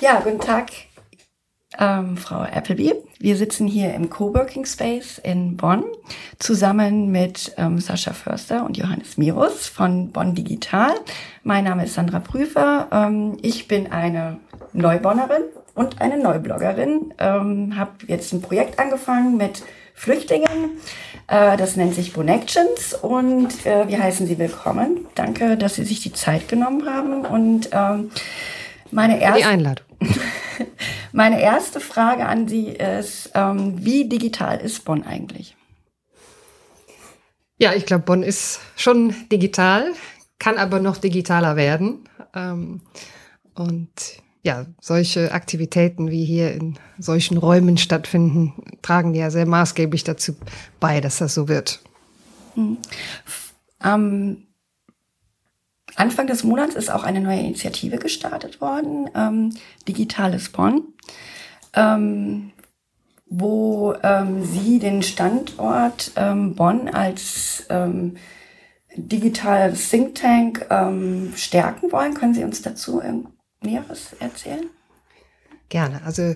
Ja, guten Tag, ähm, Frau Appleby. Wir sitzen hier im Coworking Space in Bonn zusammen mit ähm, Sascha Förster und Johannes Mirus von Bonn Digital. Mein Name ist Sandra Prüfer. Ähm, ich bin eine Neubonnerin und eine Neubloggerin. Ähm, habe jetzt ein Projekt angefangen mit Flüchtlingen. Äh, das nennt sich Bonections und äh, wir heißen Sie willkommen. Danke, dass Sie sich die Zeit genommen haben und ähm, meine erste die Einladung. Meine erste Frage an Sie ist, ähm, wie digital ist Bonn eigentlich? Ja, ich glaube, Bonn ist schon digital, kann aber noch digitaler werden. Ähm, und ja, solche Aktivitäten wie hier in solchen Räumen stattfinden, tragen ja sehr maßgeblich dazu bei, dass das so wird. Mhm. Ähm, Anfang des Monats ist auch eine neue Initiative gestartet worden, ähm, Digitales Bonn, ähm, wo ähm, Sie den Standort ähm, Bonn als ähm, digitales Think Tank ähm, stärken wollen. Können Sie uns dazu Näheres erzählen? Gerne. Also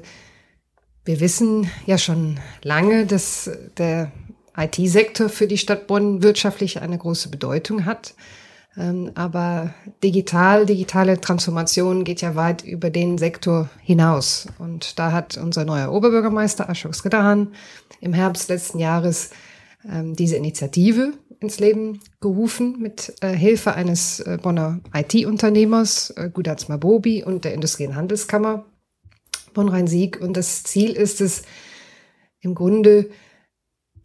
wir wissen ja schon lange, dass der IT-Sektor für die Stadt Bonn wirtschaftlich eine große Bedeutung hat. Ähm, aber digital, digitale Transformation geht ja weit über den Sektor hinaus. Und da hat unser neuer Oberbürgermeister Ashok Skridahan im Herbst letzten Jahres ähm, diese Initiative ins Leben gerufen mit äh, Hilfe eines äh, Bonner IT-Unternehmers, äh, Gudats Mabobi und der Industrie- und Handelskammer Bonn-Rhein-Sieg. Und das Ziel ist es im Grunde,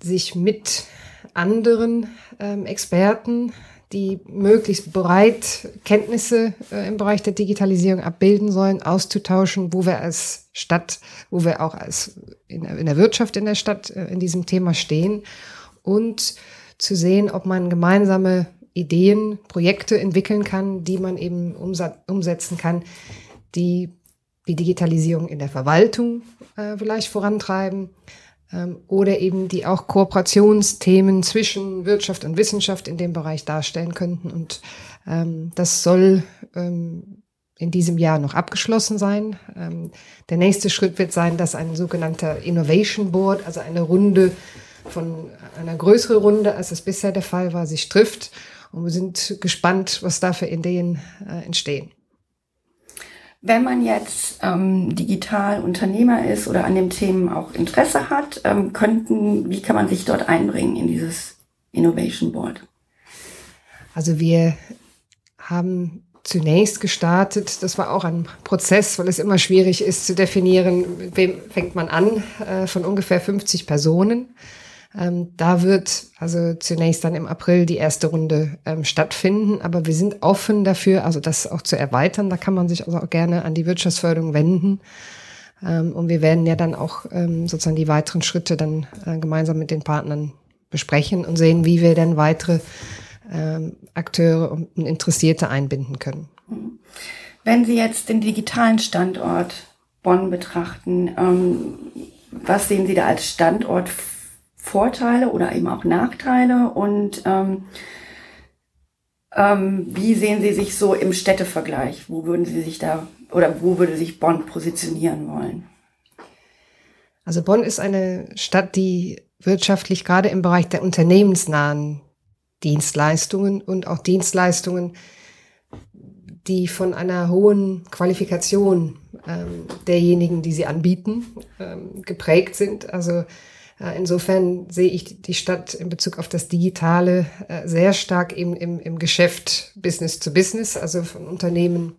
sich mit anderen ähm, Experten die möglichst breit Kenntnisse äh, im Bereich der Digitalisierung abbilden sollen, auszutauschen, wo wir als Stadt, wo wir auch als in, in der Wirtschaft in der Stadt äh, in diesem Thema stehen und zu sehen, ob man gemeinsame Ideen, Projekte entwickeln kann, die man eben umsetzen kann, die die Digitalisierung in der Verwaltung äh, vielleicht vorantreiben, oder eben die auch Kooperationsthemen zwischen Wirtschaft und Wissenschaft in dem Bereich darstellen könnten. Und ähm, das soll ähm, in diesem Jahr noch abgeschlossen sein. Ähm, der nächste Schritt wird sein, dass ein sogenannter Innovation Board, also eine Runde von einer größeren Runde, als es bisher der Fall war, sich trifft. Und wir sind gespannt, was da für Ideen äh, entstehen. Wenn man jetzt ähm, digital Unternehmer ist oder an dem Themen auch Interesse hat, ähm, könnten, wie kann man sich dort einbringen in dieses Innovation Board? Also wir haben zunächst gestartet, das war auch ein Prozess, weil es immer schwierig ist zu definieren, mit wem fängt man an, äh, von ungefähr 50 Personen. Ähm, da wird also zunächst dann im April die erste Runde ähm, stattfinden, aber wir sind offen dafür, also das auch zu erweitern. Da kann man sich also auch gerne an die Wirtschaftsförderung wenden. Ähm, und wir werden ja dann auch ähm, sozusagen die weiteren Schritte dann äh, gemeinsam mit den Partnern besprechen und sehen, wie wir dann weitere ähm, Akteure und Interessierte einbinden können. Wenn Sie jetzt den digitalen Standort Bonn betrachten, ähm, was sehen Sie da als Standort Vorteile oder eben auch Nachteile und ähm, ähm, wie sehen Sie sich so im Städtevergleich? Wo würden Sie sich da oder wo würde sich Bonn positionieren wollen? Also Bonn ist eine Stadt, die wirtschaftlich gerade im Bereich der unternehmensnahen Dienstleistungen und auch Dienstleistungen, die von einer hohen Qualifikation ähm, derjenigen, die sie anbieten, ähm, geprägt sind. Also Insofern sehe ich die Stadt in Bezug auf das Digitale äh, sehr stark im, im, im Geschäft Business to Business, also von Unternehmen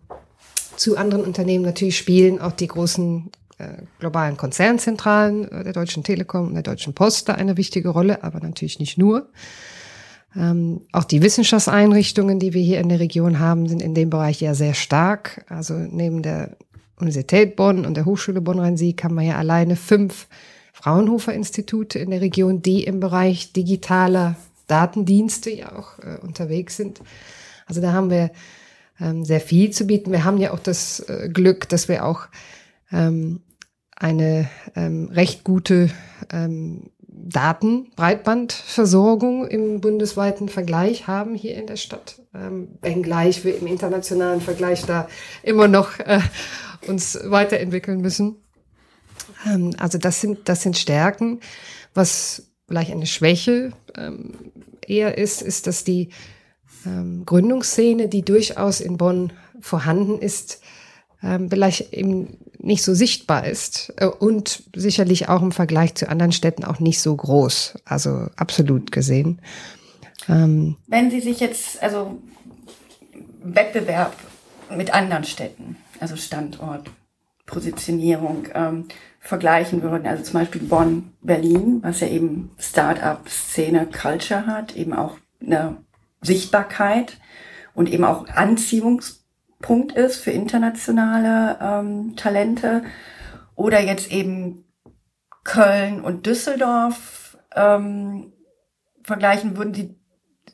zu anderen Unternehmen. Natürlich spielen auch die großen äh, globalen Konzernzentralen äh, der Deutschen Telekom und der Deutschen Post da eine wichtige Rolle, aber natürlich nicht nur. Ähm, auch die Wissenschaftseinrichtungen, die wir hier in der Region haben, sind in dem Bereich ja sehr stark. Also neben der Universität Bonn und der Hochschule Bonn-Rhein-Sieg haben wir ja alleine fünf Fraunhofer-Institute in der Region, die im Bereich digitaler Datendienste ja auch äh, unterwegs sind. Also da haben wir ähm, sehr viel zu bieten. Wir haben ja auch das äh, Glück, dass wir auch ähm, eine ähm, recht gute ähm, Datenbreitbandversorgung im bundesweiten Vergleich haben hier in der Stadt, ähm, wenngleich wir im internationalen Vergleich da immer noch äh, uns weiterentwickeln müssen. Ähm, also das sind, das sind Stärken. Was vielleicht eine Schwäche ähm, eher ist, ist, dass die ähm, Gründungsszene, die durchaus in Bonn vorhanden ist, vielleicht eben nicht so sichtbar ist äh, und sicherlich auch im Vergleich zu anderen Städten auch nicht so groß, also absolut gesehen. Wenn Sie sich jetzt, also Wettbewerb mit anderen Städten, also Standort, Positionierung, vergleichen würden, also zum Beispiel Bonn, Berlin, was ja eben Start-up-Szene, Culture hat, eben auch eine Sichtbarkeit und eben auch Anziehungspunkt ist für internationale ähm, Talente. Oder jetzt eben Köln und Düsseldorf ähm, vergleichen, würden Sie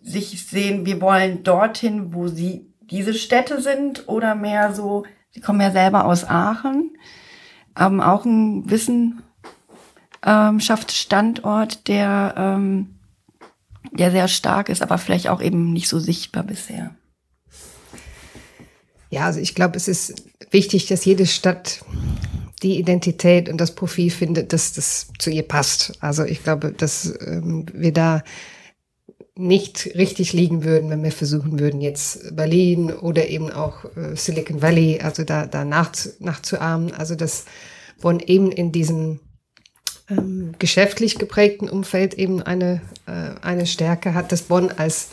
sich sehen, wir wollen dorthin, wo Sie diese Städte sind oder mehr so, Sie kommen ja selber aus Aachen ähm, auch ein Wissenschaftsstandort, der, ähm, der sehr stark ist, aber vielleicht auch eben nicht so sichtbar bisher. Ja, also ich glaube, es ist wichtig, dass jede Stadt die Identität und das Profil findet, dass das zu ihr passt. Also ich glaube, dass ähm, wir da nicht richtig liegen würden, wenn wir versuchen würden, jetzt Berlin oder eben auch äh, Silicon Valley, also da, da nach, nachzuahmen. Also dass Bonn eben in diesem ähm, geschäftlich geprägten Umfeld eben eine, äh, eine Stärke hat, dass Bonn als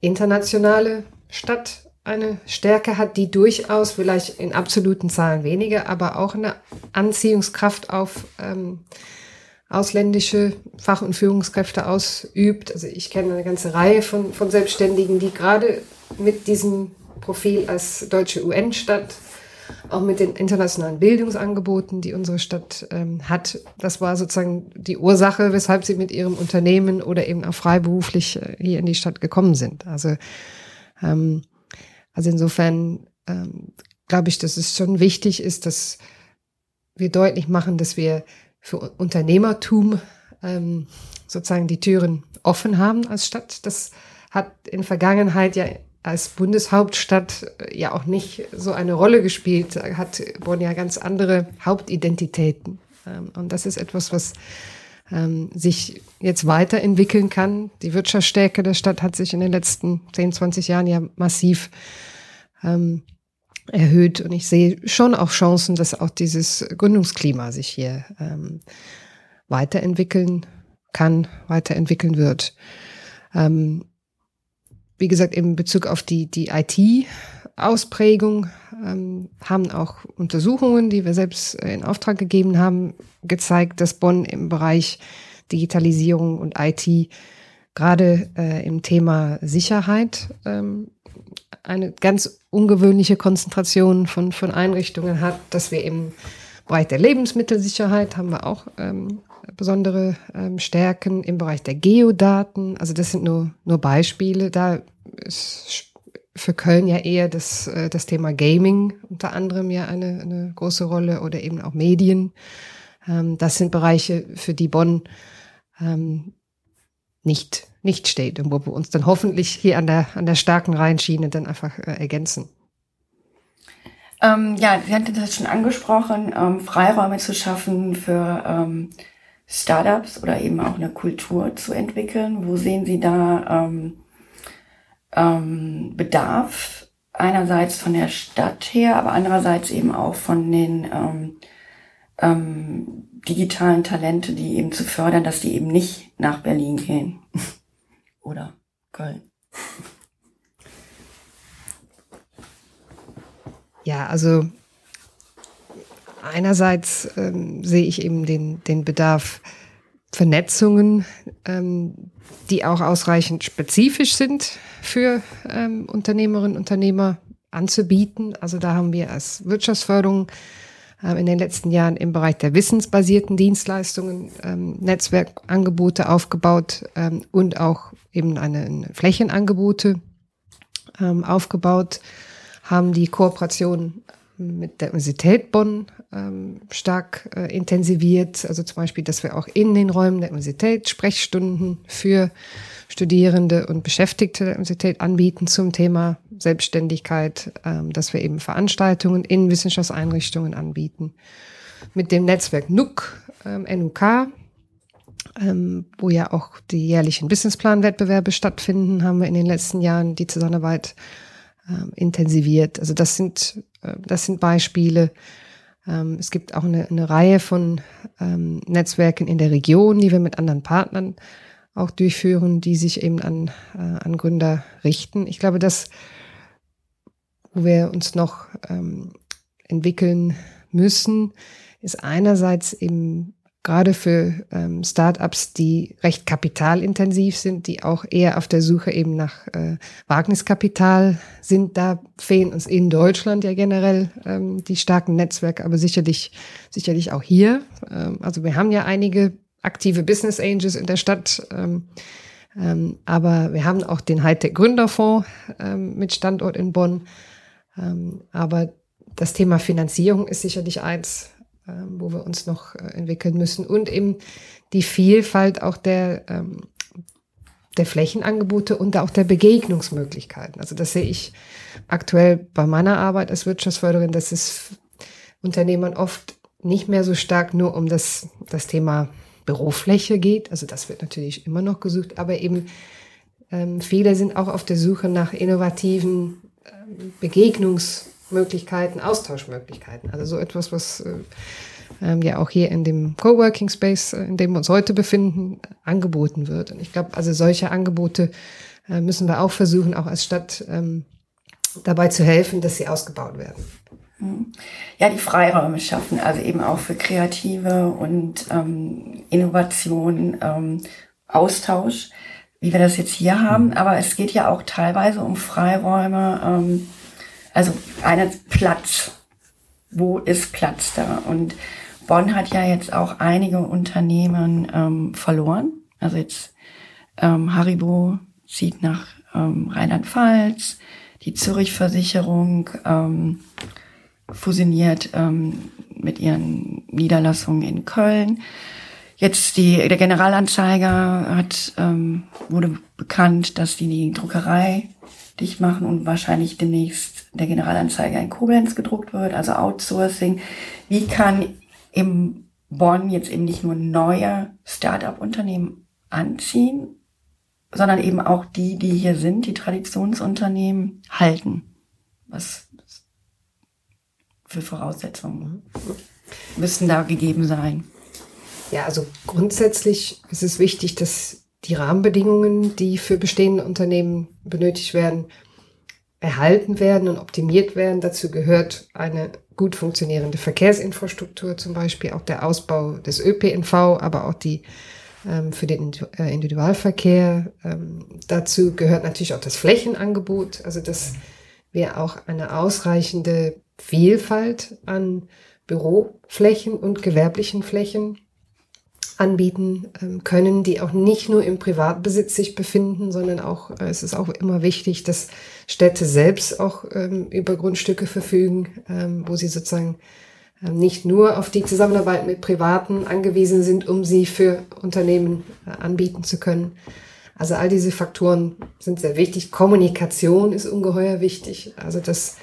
internationale Stadt eine Stärke hat, die durchaus vielleicht in absoluten Zahlen weniger, aber auch eine Anziehungskraft auf ähm, ausländische Fach- und Führungskräfte ausübt. Also ich kenne eine ganze Reihe von, von Selbstständigen, die gerade mit diesem Profil als deutsche UN-Stadt, auch mit den internationalen Bildungsangeboten, die unsere Stadt ähm, hat, das war sozusagen die Ursache, weshalb sie mit ihrem Unternehmen oder eben auch freiberuflich äh, hier in die Stadt gekommen sind. Also, ähm, also insofern ähm, glaube ich, dass es schon wichtig ist, dass wir deutlich machen, dass wir für Unternehmertum ähm, sozusagen die Türen offen haben als Stadt. Das hat in Vergangenheit ja als Bundeshauptstadt äh, ja auch nicht so eine Rolle gespielt, hat Bonn ja ganz andere Hauptidentitäten. Ähm, und das ist etwas, was ähm, sich jetzt weiterentwickeln kann. Die Wirtschaftsstärke der Stadt hat sich in den letzten 10, 20 Jahren ja massiv ähm, erhöht. Und ich sehe schon auch Chancen, dass auch dieses Gründungsklima sich hier ähm, weiterentwickeln kann, weiterentwickeln wird. Ähm, wie gesagt, in Bezug auf die, die IT-Ausprägung ähm, haben auch Untersuchungen, die wir selbst in Auftrag gegeben haben, gezeigt, dass Bonn im Bereich Digitalisierung und IT gerade äh, im Thema Sicherheit ähm, eine ganz ungewöhnliche Konzentration von, von Einrichtungen hat, dass wir im Bereich der Lebensmittelsicherheit haben wir auch ähm, besondere ähm, Stärken im Bereich der Geodaten. Also das sind nur, nur Beispiele. Da ist für Köln ja eher das, äh, das Thema Gaming unter anderem ja eine, eine große Rolle oder eben auch Medien. Ähm, das sind Bereiche, für die Bonn ähm, nicht nicht steht und wo wir uns dann hoffentlich hier an der, an der starken Rheinschiene dann einfach äh, ergänzen. Ähm, ja, Sie hatten das schon angesprochen, ähm, Freiräume zu schaffen für ähm, Startups oder eben auch eine Kultur zu entwickeln. Wo sehen Sie da ähm, ähm, Bedarf? Einerseits von der Stadt her, aber andererseits eben auch von den ähm, digitalen Talente, die eben zu fördern, dass die eben nicht nach Berlin gehen oder Köln. Ja, also einerseits ähm, sehe ich eben den, den Bedarf Vernetzungen, ähm, die auch ausreichend spezifisch sind für ähm, Unternehmerinnen und Unternehmer anzubieten. Also da haben wir als Wirtschaftsförderung in den letzten Jahren im Bereich der wissensbasierten Dienstleistungen ähm, Netzwerkangebote aufgebaut ähm, und auch eben eine, eine Flächenangebote ähm, aufgebaut, haben die Kooperation mit der Universität Bonn ähm, stark äh, intensiviert. Also zum Beispiel, dass wir auch in den Räumen der Universität Sprechstunden für Studierende und Beschäftigte der Universität anbieten zum Thema Selbstständigkeit, ähm, dass wir eben Veranstaltungen in Wissenschaftseinrichtungen anbieten. Mit dem Netzwerk NUK, ähm, NUK, ähm, wo ja auch die jährlichen Businessplan-Wettbewerbe stattfinden, haben wir in den letzten Jahren die Zusammenarbeit ähm, intensiviert. Also das sind, äh, das sind Beispiele. Ähm, es gibt auch eine, eine Reihe von ähm, Netzwerken in der Region, die wir mit anderen Partnern auch durchführen, die sich eben an, äh, an Gründer richten. Ich glaube, dass wo wir uns noch ähm, entwickeln müssen, ist einerseits eben gerade für ähm, Startups, die recht kapitalintensiv sind, die auch eher auf der Suche eben nach äh, Wagniskapital sind. Da fehlen uns in Deutschland ja generell ähm, die starken Netzwerke, aber sicherlich, sicherlich auch hier. Ähm, also wir haben ja einige aktive Business Angels in der Stadt. Ähm, ähm, aber wir haben auch den Hightech Gründerfonds ähm, mit Standort in Bonn. Ähm, aber das Thema Finanzierung ist sicherlich eins, ähm, wo wir uns noch äh, entwickeln müssen und eben die Vielfalt auch der, ähm, der Flächenangebote und auch der Begegnungsmöglichkeiten. Also das sehe ich aktuell bei meiner Arbeit als Wirtschaftsförderin, dass es Unternehmern oft nicht mehr so stark nur um das, das Thema Bürofläche geht. Also das wird natürlich immer noch gesucht, aber eben ähm, viele sind auch auf der Suche nach innovativen ähm, Begegnungs- Möglichkeiten, Austauschmöglichkeiten. Also so etwas, was äh, ähm, ja auch hier in dem Coworking Space, äh, in dem wir uns heute befinden, angeboten wird. Und ich glaube, also solche Angebote äh, müssen wir auch versuchen, auch als Stadt ähm, dabei zu helfen, dass sie ausgebaut werden. Mhm. Ja, die Freiräume schaffen, also eben auch für Kreative und ähm, Innovation, ähm, Austausch, wie wir das jetzt hier haben. Mhm. Aber es geht ja auch teilweise um Freiräume, ähm, also einen Platz. Wo ist Platz da? Und Bonn hat ja jetzt auch einige Unternehmen ähm, verloren. Also jetzt ähm, Haribo zieht nach ähm, Rheinland-Pfalz, die Zürich-Versicherung ähm, fusioniert ähm, mit ihren Niederlassungen in Köln. Jetzt die, der Generalanzeiger hat, ähm, wurde bekannt, dass die die Druckerei dicht machen und wahrscheinlich demnächst der Generalanzeiger in Koblenz gedruckt wird, also Outsourcing. Wie kann im Bonn jetzt eben nicht nur neue Start-up-Unternehmen anziehen, sondern eben auch die, die hier sind, die Traditionsunternehmen halten? Was für Voraussetzungen müssten da gegeben sein? Ja, also grundsätzlich ist es wichtig, dass die Rahmenbedingungen, die für bestehende Unternehmen benötigt werden, erhalten werden und optimiert werden. Dazu gehört eine gut funktionierende Verkehrsinfrastruktur, zum Beispiel auch der Ausbau des ÖPNV, aber auch die ähm, für den äh, Individualverkehr. Ähm, dazu gehört natürlich auch das Flächenangebot, also dass wir auch eine ausreichende Vielfalt an Büroflächen und gewerblichen Flächen anbieten ähm, können, die auch nicht nur im Privatbesitz sich befinden, sondern auch, äh, es ist auch immer wichtig, dass Städte selbst auch ähm, über Grundstücke verfügen, ähm, wo sie sozusagen nicht nur auf die Zusammenarbeit mit Privaten angewiesen sind, um sie für Unternehmen äh, anbieten zu können. Also all diese Faktoren sind sehr wichtig. Kommunikation ist ungeheuer wichtig. Also ähm,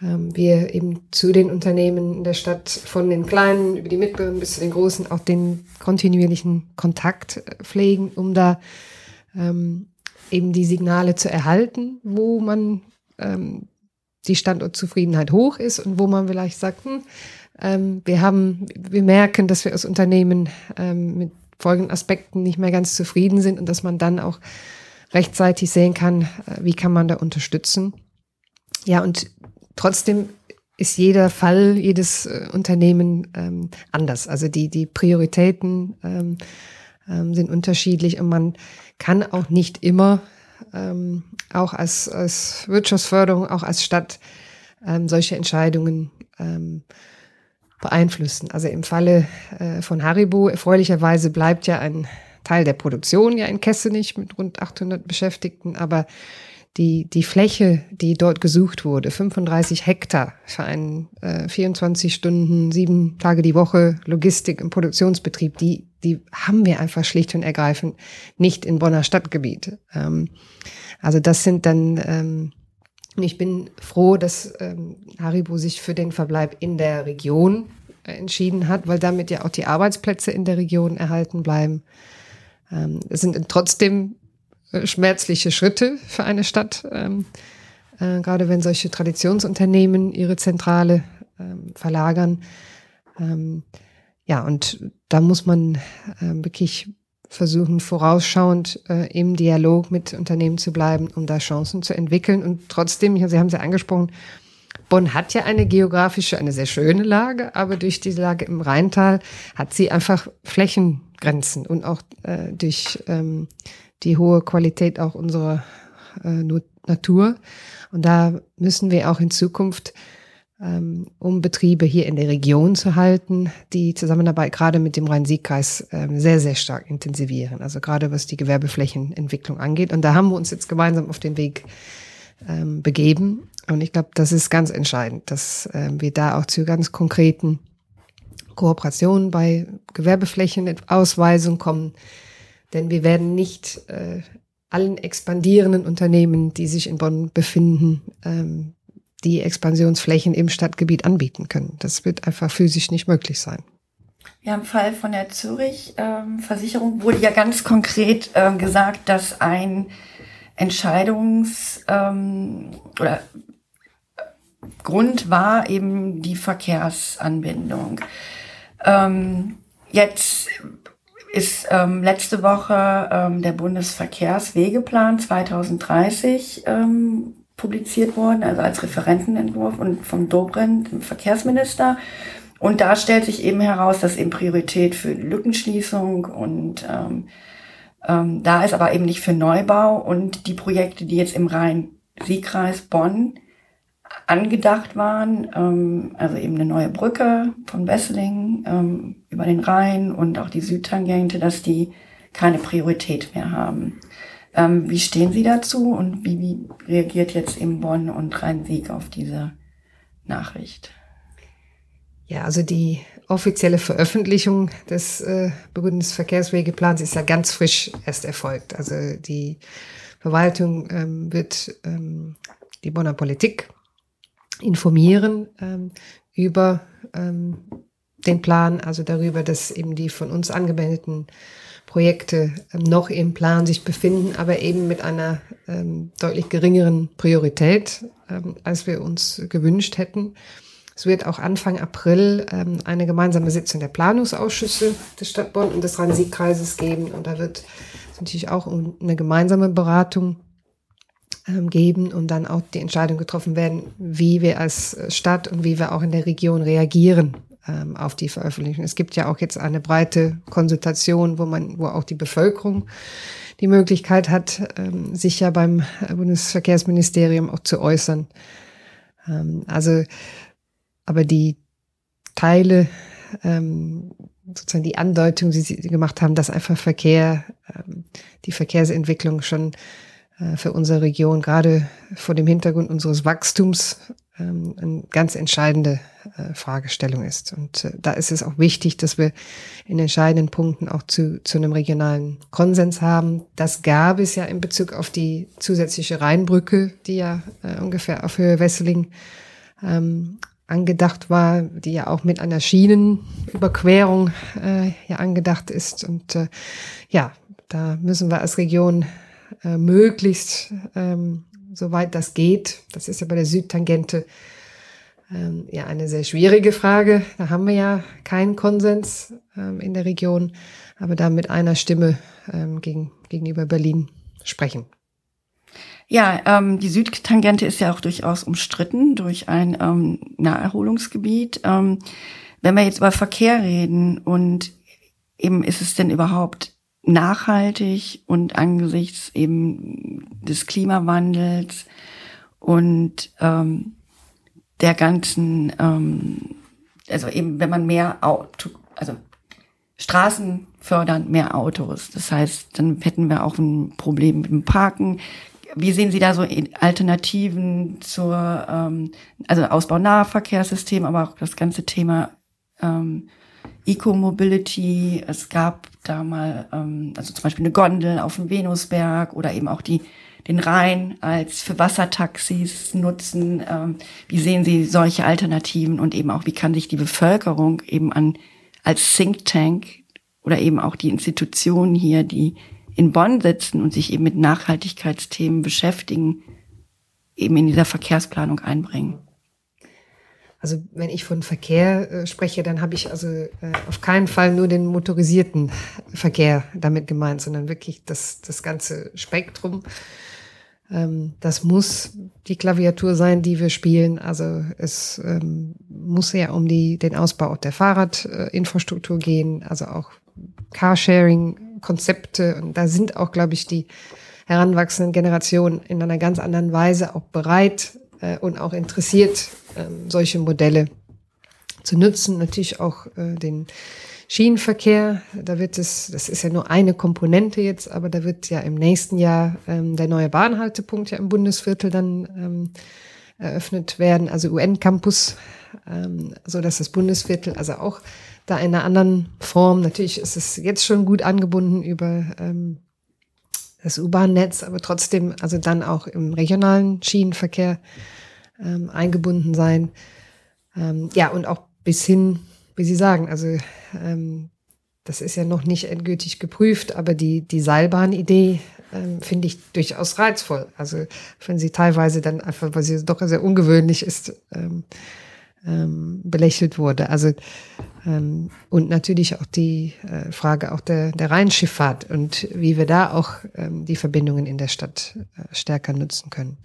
wir eben zu den Unternehmen in der Stadt von den kleinen über die mittleren bis zu den großen auch den kontinuierlichen Kontakt äh, pflegen, um da ähm, eben die Signale zu erhalten, wo man ähm, die Standortzufriedenheit hoch ist und wo man vielleicht sagt, hm, ähm, wir haben, wir merken, dass wir als Unternehmen ähm, mit folgenden Aspekten nicht mehr ganz zufrieden sind und dass man dann auch rechtzeitig sehen kann, äh, wie kann man da unterstützen. Ja, und Trotzdem ist jeder Fall, jedes äh, Unternehmen ähm, anders. Also die, die Prioritäten ähm, ähm, sind unterschiedlich und man kann auch nicht immer, ähm, auch als, als Wirtschaftsförderung, auch als Stadt, ähm, solche Entscheidungen ähm, beeinflussen. Also im Falle äh, von Haribo, erfreulicherweise bleibt ja ein Teil der Produktion ja in Kessenich mit rund 800 Beschäftigten, aber die, die Fläche, die dort gesucht wurde, 35 Hektar für einen äh, 24 Stunden, sieben Tage die Woche Logistik im Produktionsbetrieb, die, die haben wir einfach schlicht und ergreifend nicht in Bonner Stadtgebiet. Ähm, also das sind dann ähm, ich bin froh, dass ähm, Haribo sich für den Verbleib in der Region äh, entschieden hat, weil damit ja auch die Arbeitsplätze in der Region erhalten bleiben. Ähm, es sind trotzdem schmerzliche Schritte für eine Stadt, ähm, äh, gerade wenn solche Traditionsunternehmen ihre Zentrale ähm, verlagern. Ähm, ja, und da muss man äh, wirklich versuchen, vorausschauend äh, im Dialog mit Unternehmen zu bleiben, um da Chancen zu entwickeln. Und trotzdem, Sie haben es ja angesprochen, Bonn hat ja eine geografische, eine sehr schöne Lage, aber durch die Lage im Rheintal hat sie einfach Flächengrenzen und auch äh, durch ähm, die hohe Qualität auch unserer äh, Natur. Und da müssen wir auch in Zukunft ähm, um Betriebe hier in der Region zu halten, die Zusammenarbeit gerade mit dem Rhein-Sieg-Kreis ähm, sehr, sehr stark intensivieren. Also gerade was die Gewerbeflächenentwicklung angeht. Und da haben wir uns jetzt gemeinsam auf den Weg ähm, begeben. Und ich glaube, das ist ganz entscheidend, dass wir da auch zu ganz konkreten Kooperationen bei Gewerbeflächenausweisung kommen. Denn wir werden nicht äh, allen expandierenden Unternehmen, die sich in Bonn befinden, die Expansionsflächen im Stadtgebiet anbieten können. Das wird einfach physisch nicht möglich sein. Ja, im Fall von der Zürich-Versicherung ähm, wurde ja ganz konkret ähm, gesagt, dass ein Entscheidungs- ähm, oder äh, Grund war eben die Verkehrsanbindung. Ähm, jetzt ist ähm, letzte Woche ähm, der Bundesverkehrswegeplan 2030 ähm, publiziert worden, also als Referentenentwurf und vom Dobrindt, dem Verkehrsminister. Und da stellt sich eben heraus, dass eben Priorität für Lückenschließung und ähm, ähm, da ist aber eben nicht für Neubau und die Projekte, die jetzt im Rhein-Sieg-Kreis Bonn angedacht waren, ähm, also eben eine neue Brücke von Wesseling ähm, über den Rhein und auch die Südtangente, dass die keine Priorität mehr haben. Ähm, wie stehen Sie dazu und wie, wie reagiert jetzt eben Bonn und Rhein-Sieg auf diese Nachricht? Ja, also die offizielle Veröffentlichung des äh, Bundesverkehrswegeplans ist ja ganz frisch erst erfolgt. Also die Verwaltung ähm, wird ähm, die Bonner Politik informieren ähm, über ähm, den Plan, also darüber, dass eben die von uns angemeldeten Projekte ähm, noch im Plan sich befinden, aber eben mit einer ähm, deutlich geringeren Priorität, ähm, als wir uns gewünscht hätten. Es wird auch Anfang April ähm, eine gemeinsame Sitzung der Planungsausschüsse des Stadt Bonn und des Rhein-Sieg-Kreises geben. Und da wird es natürlich auch um eine gemeinsame Beratung geben und dann auch die Entscheidung getroffen werden, wie wir als Stadt und wie wir auch in der Region reagieren ähm, auf die Veröffentlichung. Es gibt ja auch jetzt eine breite Konsultation, wo man, wo auch die Bevölkerung die Möglichkeit hat, ähm, sich ja beim Bundesverkehrsministerium auch zu äußern. Ähm, also, aber die Teile, ähm, sozusagen die Andeutung, die Sie gemacht haben, dass einfach Verkehr, ähm, die Verkehrsentwicklung schon äh, für unsere Region, gerade vor dem Hintergrund unseres Wachstums, ähm, eine ganz entscheidende äh, Fragestellung ist. Und äh, da ist es auch wichtig, dass wir in entscheidenden Punkten auch zu, zu einem regionalen Konsens haben. Das gab es ja in Bezug auf die zusätzliche Rheinbrücke, die ja äh, ungefähr auf Höhe Wesseling ähm, angedacht war, die ja auch mit einer Schienenüberquerung äh, ja angedacht ist. Und äh, ja, da müssen wir als Region äh, möglichst ähm, soweit das geht. Das ist ja bei der Südtangente ähm, ja eine sehr schwierige Frage. Da haben wir ja keinen Konsens ähm, in der Region, aber da mit einer Stimme ähm, gegen, gegenüber Berlin sprechen. Ja, ähm, die Südtangente ist ja auch durchaus umstritten durch ein ähm, Naherholungsgebiet. Ähm, wenn wir jetzt über Verkehr reden und eben ist es denn überhaupt nachhaltig und angesichts eben des Klimawandels und ähm, der ganzen, ähm, also eben wenn man mehr Auto, also Straßen fördern mehr Autos. Das heißt, dann hätten wir auch ein Problem mit dem Parken. Wie sehen Sie da so Alternativen zur, ähm, also Ausbau Nahverkehrssystem, aber auch das ganze Thema ähm, Eco-Mobility. Es gab da mal, ähm, also zum Beispiel eine Gondel auf dem Venusberg oder eben auch die den Rhein als für Wassertaxis nutzen? Ähm, wie sehen Sie solche Alternativen und eben auch, wie kann sich die Bevölkerung eben an als Think Tank oder eben auch die Institutionen hier, die in Bonn sitzen und sich eben mit Nachhaltigkeitsthemen beschäftigen, eben in dieser Verkehrsplanung einbringen? Also wenn ich von Verkehr äh, spreche, dann habe ich also äh, auf keinen Fall nur den motorisierten Verkehr damit gemeint, sondern wirklich das, das ganze Spektrum. Ähm, das muss die Klaviatur sein, die wir spielen. Also es ähm, muss ja um die, den Ausbau der Fahrradinfrastruktur gehen, also auch Carsharing-Konzepte. Und da sind auch, glaube ich, die heranwachsenden Generationen in einer ganz anderen Weise auch bereit äh, und auch interessiert, ähm, solche Modelle zu nutzen. Natürlich auch äh, den Schienenverkehr. Da wird es, das ist ja nur eine Komponente jetzt, aber da wird ja im nächsten Jahr ähm, der neue Bahnhaltepunkt ja im Bundesviertel dann ähm, eröffnet werden, also UN-Campus, ähm, so dass das Bundesviertel also auch da in einer anderen Form, natürlich ist es jetzt schon gut angebunden über ähm, das U-Bahn-Netz, aber trotzdem also dann auch im regionalen Schienenverkehr ähm, eingebunden sein. Ähm, ja, und auch bis hin, wie Sie sagen, also ähm, das ist ja noch nicht endgültig geprüft, aber die, die Seilbahn-Idee ähm, finde ich durchaus reizvoll. Also wenn sie teilweise dann einfach, weil sie doch sehr ungewöhnlich ist, ähm, ähm, belächelt wurde. Also ähm, und natürlich auch die äh, Frage auch der, der Rheinschifffahrt und wie wir da auch ähm, die Verbindungen in der Stadt äh, stärker nutzen können.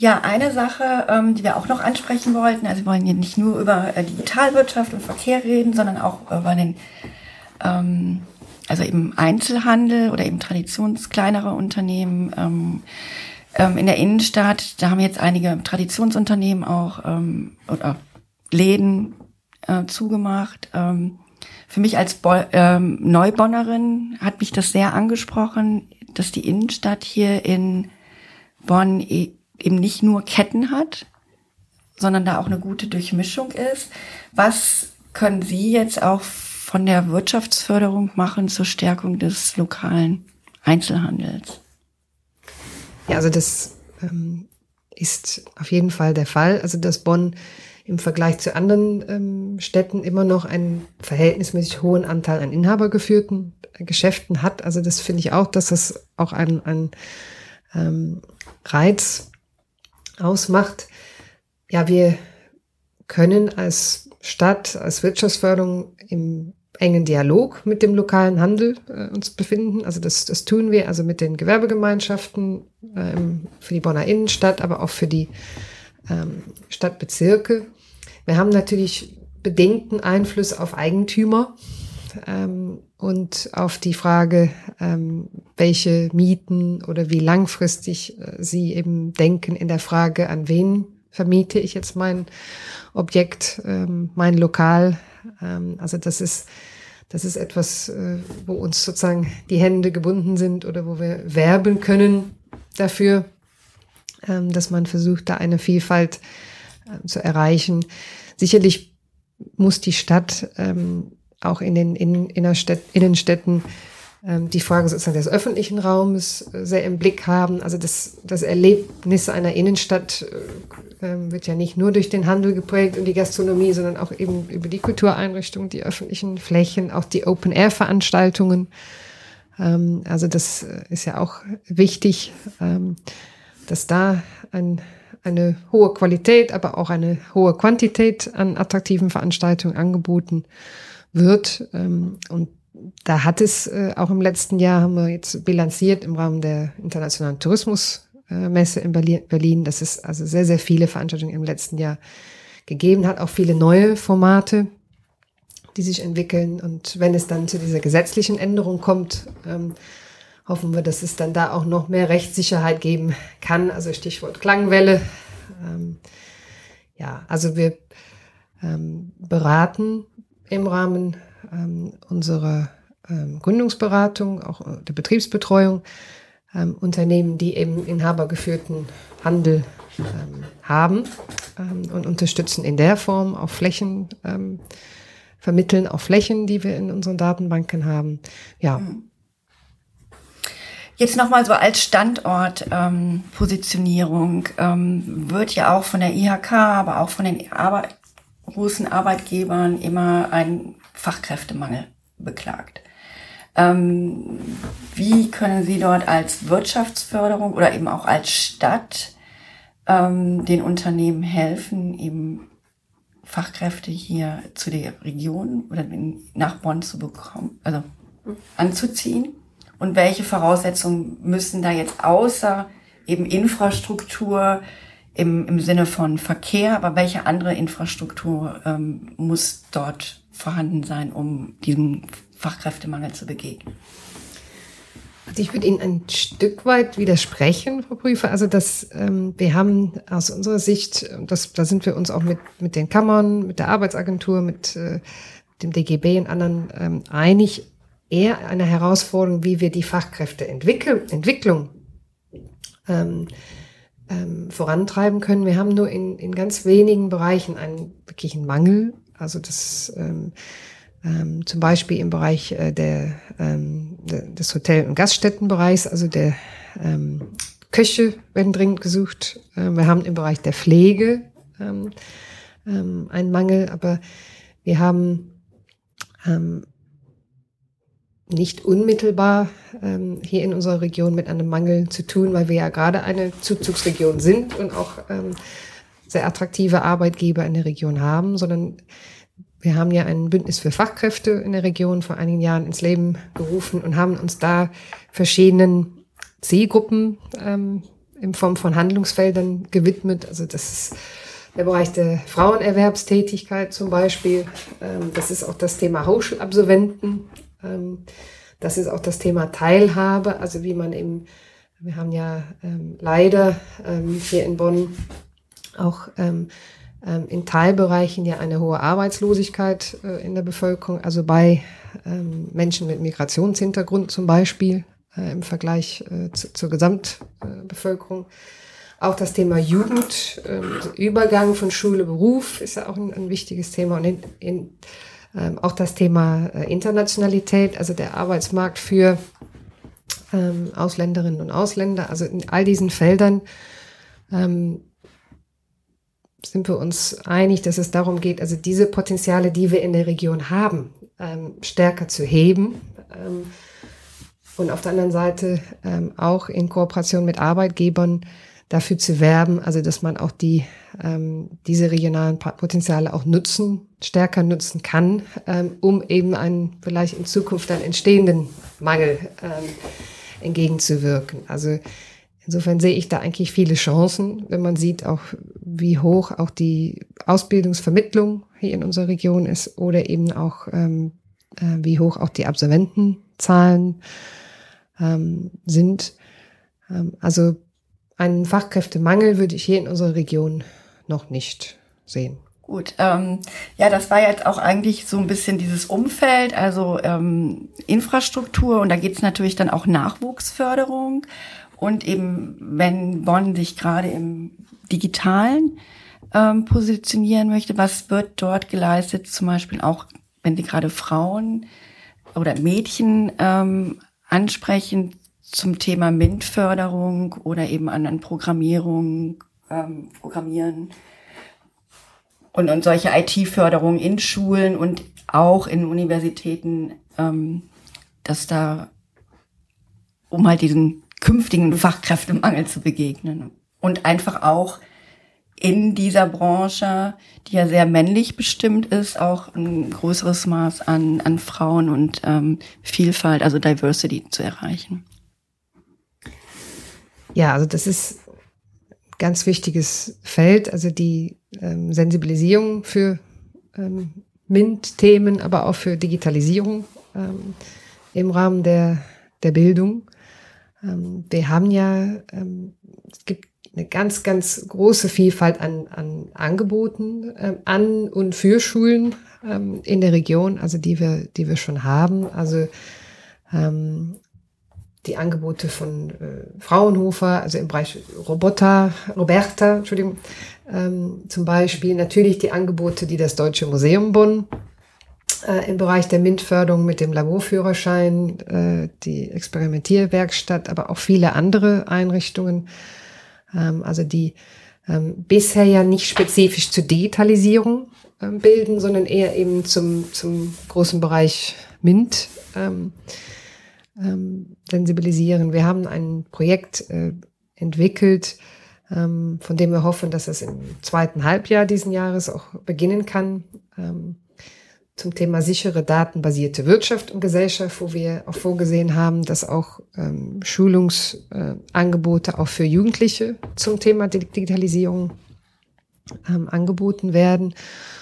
Ja, eine Sache, ähm, die wir auch noch ansprechen wollten, also wir wollen hier nicht nur über äh, Digitalwirtschaft und Verkehr reden, sondern auch über den, ähm, also eben Einzelhandel oder eben traditionskleinere Unternehmen ähm, ähm, in der Innenstadt. Da haben jetzt einige Traditionsunternehmen auch ähm, oder Läden äh, zugemacht. Ähm, für mich als Bo ähm, Neubonnerin hat mich das sehr angesprochen, dass die Innenstadt hier in Bonn e eben nicht nur Ketten hat, sondern da auch eine gute Durchmischung ist. Was können Sie jetzt auch von der Wirtschaftsförderung machen zur Stärkung des lokalen Einzelhandels? Ja, also das ähm, ist auf jeden Fall der Fall. Also dass Bonn im Vergleich zu anderen ähm, Städten immer noch einen verhältnismäßig hohen Anteil an inhabergeführten Geschäften hat. Also das finde ich auch, dass das auch ein, ein ähm, Reiz ausmacht. Ja, wir können als Stadt, als Wirtschaftsförderung im engen Dialog mit dem lokalen Handel äh, uns befinden. Also das, das tun wir also mit den Gewerbegemeinschaften ähm, für die Bonner Innenstadt, aber auch für die ähm, Stadtbezirke. Wir haben natürlich bedingten Einfluss auf Eigentümer ähm, und auf die Frage, ähm, welche Mieten oder wie langfristig äh, sie eben denken in der Frage, an wen vermiete ich jetzt mein Objekt, ähm, mein Lokal. Ähm, also das ist das ist etwas, äh, wo uns sozusagen die Hände gebunden sind oder wo wir werben können dafür, ähm, dass man versucht, da eine Vielfalt äh, zu erreichen. Sicherlich muss die Stadt ähm, auch in den Innenstädten die Frage sozusagen des öffentlichen Raumes äh, sehr im Blick haben. Also das, das Erlebnis einer Innenstadt äh, ähm, wird ja nicht nur durch den Handel geprägt und die Gastronomie, sondern auch eben über die Kultureinrichtungen, die öffentlichen Flächen, auch die Open-Air-Veranstaltungen. Ähm, also das äh, ist ja auch wichtig, dass da ein, eine hohe Qualität, aber auch eine hohe Quantität an attraktiven Veranstaltungen angeboten wird. Und da hat es äh, auch im letzten Jahr, haben wir jetzt bilanziert im Rahmen der internationalen Tourismusmesse in Berlin, dass es also sehr, sehr viele Veranstaltungen im letzten Jahr gegeben hat, auch viele neue Formate, die sich entwickeln. Und wenn es dann zu dieser gesetzlichen Änderung kommt, ähm, hoffen wir, dass es dann da auch noch mehr Rechtssicherheit geben kann. Also Stichwort Klangwelle. Ähm, ja, also wir ähm, beraten im Rahmen ähm, unserer ähm, Gründungsberatung, auch äh, der Betriebsbetreuung, ähm, Unternehmen, die eben inhabergeführten Handel ähm, haben ähm, und unterstützen in der Form auf Flächen, ähm, vermitteln auf Flächen, die wir in unseren Datenbanken haben. Ja. Jetzt nochmal so als Standortpositionierung wird ja auch von der IHK, aber auch von den Arbeit großen Arbeitgebern immer ein Fachkräftemangel beklagt. Ähm, wie können Sie dort als Wirtschaftsförderung oder eben auch als Stadt ähm, den Unternehmen helfen, eben Fachkräfte hier zu der Region oder nach Bonn zu bekommen, also anzuziehen? Und welche Voraussetzungen müssen da jetzt außer eben Infrastruktur im, im Sinne von Verkehr, aber welche andere Infrastruktur ähm, muss dort vorhanden sein, um diesem Fachkräftemangel zu begegnen? Also ich würde Ihnen ein Stück weit widersprechen, Frau Prüfer. Also das, ähm, wir haben aus unserer Sicht, das, da sind wir uns auch mit, mit den Kammern, mit der Arbeitsagentur, mit äh, dem DGB und anderen ähm, einig, eher eine Herausforderung, wie wir die Fachkräfteentwicklung ähm, ähm, vorantreiben können. Wir haben nur in, in ganz wenigen Bereichen einen wirklichen Mangel. Also das ähm, ähm, zum Beispiel im Bereich äh, der, ähm, des Hotel- und Gaststättenbereichs, also der ähm, Köche werden dringend gesucht. Ähm, wir haben im Bereich der Pflege ähm, ähm, einen Mangel, aber wir haben ähm, nicht unmittelbar ähm, hier in unserer Region mit einem Mangel zu tun, weil wir ja gerade eine Zuzugsregion sind und auch ähm, sehr attraktive Arbeitgeber in der Region haben, sondern wir haben ja ein Bündnis für Fachkräfte in der Region vor einigen Jahren ins Leben gerufen und haben uns da verschiedenen Zielgruppen ähm, in Form von Handlungsfeldern gewidmet. Also das ist der Bereich der Frauenerwerbstätigkeit zum Beispiel. Ähm, das ist auch das Thema Hochschulabsolventen. Ähm, das ist auch das Thema Teilhabe, also wie man eben, wir haben ja ähm, leider ähm, hier in Bonn auch ähm, ähm, in Teilbereichen ja eine hohe Arbeitslosigkeit äh, in der Bevölkerung, also bei ähm, Menschen mit Migrationshintergrund zum Beispiel äh, im Vergleich äh, zu, zur Gesamtbevölkerung. Auch das Thema Jugend, ähm, also Übergang von Schule, Beruf ist ja auch ein, ein wichtiges Thema und in, in ähm, auch das Thema äh, Internationalität, also der Arbeitsmarkt für ähm, Ausländerinnen und Ausländer. Also in all diesen Feldern ähm, sind wir uns einig, dass es darum geht, also diese Potenziale, die wir in der Region haben, ähm, stärker zu heben. Ähm, und auf der anderen Seite ähm, auch in Kooperation mit Arbeitgebern dafür zu werben, also dass man auch die ähm, diese regionalen Potenziale auch nutzen, stärker nutzen kann, ähm, um eben einen vielleicht in Zukunft dann entstehenden Mangel ähm, entgegenzuwirken. Also insofern sehe ich da eigentlich viele Chancen, wenn man sieht auch, wie hoch auch die Ausbildungsvermittlung hier in unserer Region ist oder eben auch ähm, äh, wie hoch auch die Absolventenzahlen ähm, sind. Ähm, also einen Fachkräftemangel würde ich hier in unserer Region noch nicht sehen. Gut, ähm, ja, das war jetzt auch eigentlich so ein bisschen dieses Umfeld, also ähm, Infrastruktur und da geht es natürlich dann auch Nachwuchsförderung und eben, wenn Bonn sich gerade im digitalen ähm, positionieren möchte, was wird dort geleistet, zum Beispiel auch, wenn Sie gerade Frauen oder Mädchen ähm, ansprechen, zum Thema MINT-Förderung oder eben an, Programmierung, ähm, Programmieren und, und solche IT-Förderung in Schulen und auch in Universitäten, ähm, dass da, um halt diesen künftigen Fachkräftemangel zu begegnen und einfach auch in dieser Branche, die ja sehr männlich bestimmt ist, auch ein größeres Maß an, an Frauen und ähm, Vielfalt, also Diversity zu erreichen. Ja, also das ist ganz wichtiges Feld, also die ähm, Sensibilisierung für ähm, MINT-Themen, aber auch für Digitalisierung ähm, im Rahmen der, der Bildung. Ähm, wir haben ja, ähm, es gibt eine ganz, ganz große Vielfalt an, an Angeboten ähm, an und für Schulen in der Region, also die wir, die wir schon haben. Also die Angebote von äh, Fraunhofer, also im Bereich Roboter, Roberta, Entschuldigung, zum Beispiel natürlich die Angebote, die das Deutsche Museum Bonn äh, im Bereich der MINT-Förderung mit dem Laborführerschein, äh, die Experimentierwerkstatt, aber auch viele andere Einrichtungen, ähm, also die ähm, bisher ja nicht spezifisch zur Digitalisierung ähm, bilden, sondern eher eben zum, zum großen Bereich MINT ähm, ähm, sensibilisieren. Wir haben ein Projekt äh, entwickelt, ähm, von dem wir hoffen, dass es im zweiten Halbjahr diesen Jahres auch beginnen kann. Ähm, zum Thema sichere datenbasierte Wirtschaft und Gesellschaft, wo wir auch vorgesehen haben, dass auch ähm, Schulungsangebote äh, auch für Jugendliche zum Thema Digitalisierung ähm, angeboten werden.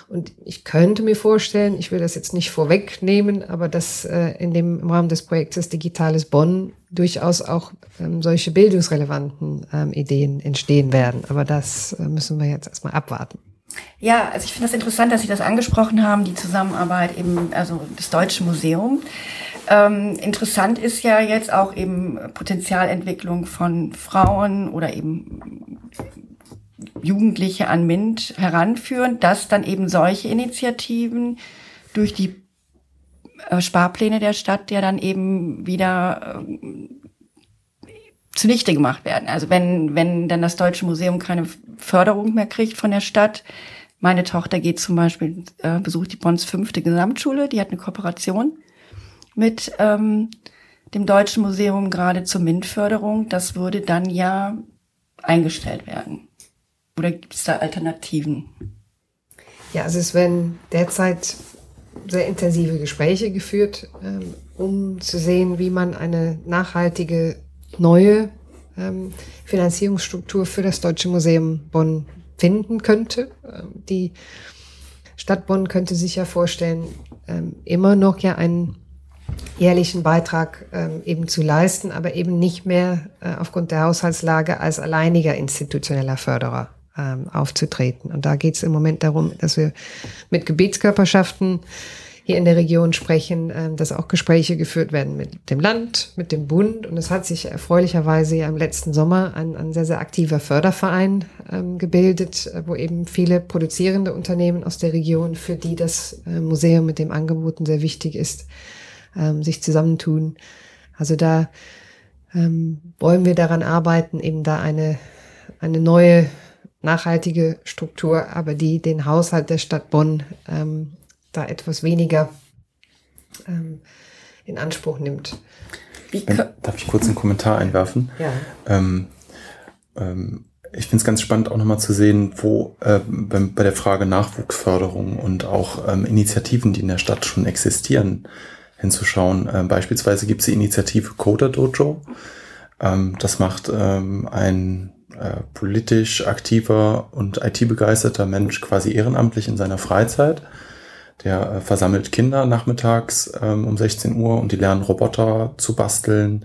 Und ich könnte mir vorstellen, ich will das jetzt nicht vorwegnehmen, aber dass äh, in dem im Rahmen des Projektes Digitales Bonn durchaus auch ähm, solche bildungsrelevanten ähm, Ideen entstehen werden. Aber das äh, müssen wir jetzt erstmal abwarten. Ja, also ich finde das interessant, dass Sie das angesprochen haben, die Zusammenarbeit eben, also das Deutsche Museum. Ähm, interessant ist ja jetzt auch eben Potenzialentwicklung von Frauen oder eben Jugendliche an MINT heranführen, dass dann eben solche Initiativen durch die äh, Sparpläne der Stadt ja dann eben wieder äh, zunichte gemacht werden. Also wenn, wenn dann das Deutsche Museum keine Förderung mehr kriegt von der Stadt, meine Tochter geht zum Beispiel, äh, besucht die Bonns fünfte Gesamtschule, die hat eine Kooperation mit ähm, dem Deutschen Museum gerade zur MINT-Förderung. Das würde dann ja eingestellt werden. Oder gibt es da Alternativen? Ja, also es werden derzeit sehr intensive Gespräche geführt, ähm, um zu sehen, wie man eine nachhaltige neue ähm, Finanzierungsstruktur für das Deutsche Museum Bonn finden könnte. Ähm, die Stadt Bonn könnte sich ja vorstellen, ähm, immer noch ja einen jährlichen Beitrag ähm, eben zu leisten, aber eben nicht mehr äh, aufgrund der Haushaltslage als alleiniger institutioneller Förderer ähm, aufzutreten. Und da geht es im Moment darum, dass wir mit Gebietskörperschaften hier in der Region sprechen, ähm, dass auch Gespräche geführt werden mit dem Land, mit dem Bund. Und es hat sich erfreulicherweise ja im letzten Sommer ein, ein sehr, sehr aktiver Förderverein ähm, gebildet, äh, wo eben viele produzierende Unternehmen aus der Region, für die das äh, Museum mit dem Angeboten sehr wichtig ist, ähm, sich zusammentun. Also da ähm, wollen wir daran arbeiten, eben da eine, eine neue nachhaltige Struktur, aber die den Haushalt der Stadt Bonn ähm, da etwas weniger ähm, in Anspruch nimmt. Wenn, darf ich kurz einen Kommentar einwerfen? Ja. Ähm, ähm, ich finde es ganz spannend auch nochmal zu sehen, wo äh, bei, bei, der Frage Nachwuchsförderung und auch ähm, Initiativen, die in der Stadt schon existieren, hinzuschauen. Ähm, beispielsweise gibt es die Initiative Coder Dojo. Ähm, das macht ähm, ein äh, politisch aktiver und IT-begeisterter Mensch quasi ehrenamtlich in seiner Freizeit der äh, versammelt Kinder nachmittags ähm, um 16 Uhr und die lernen Roboter zu basteln,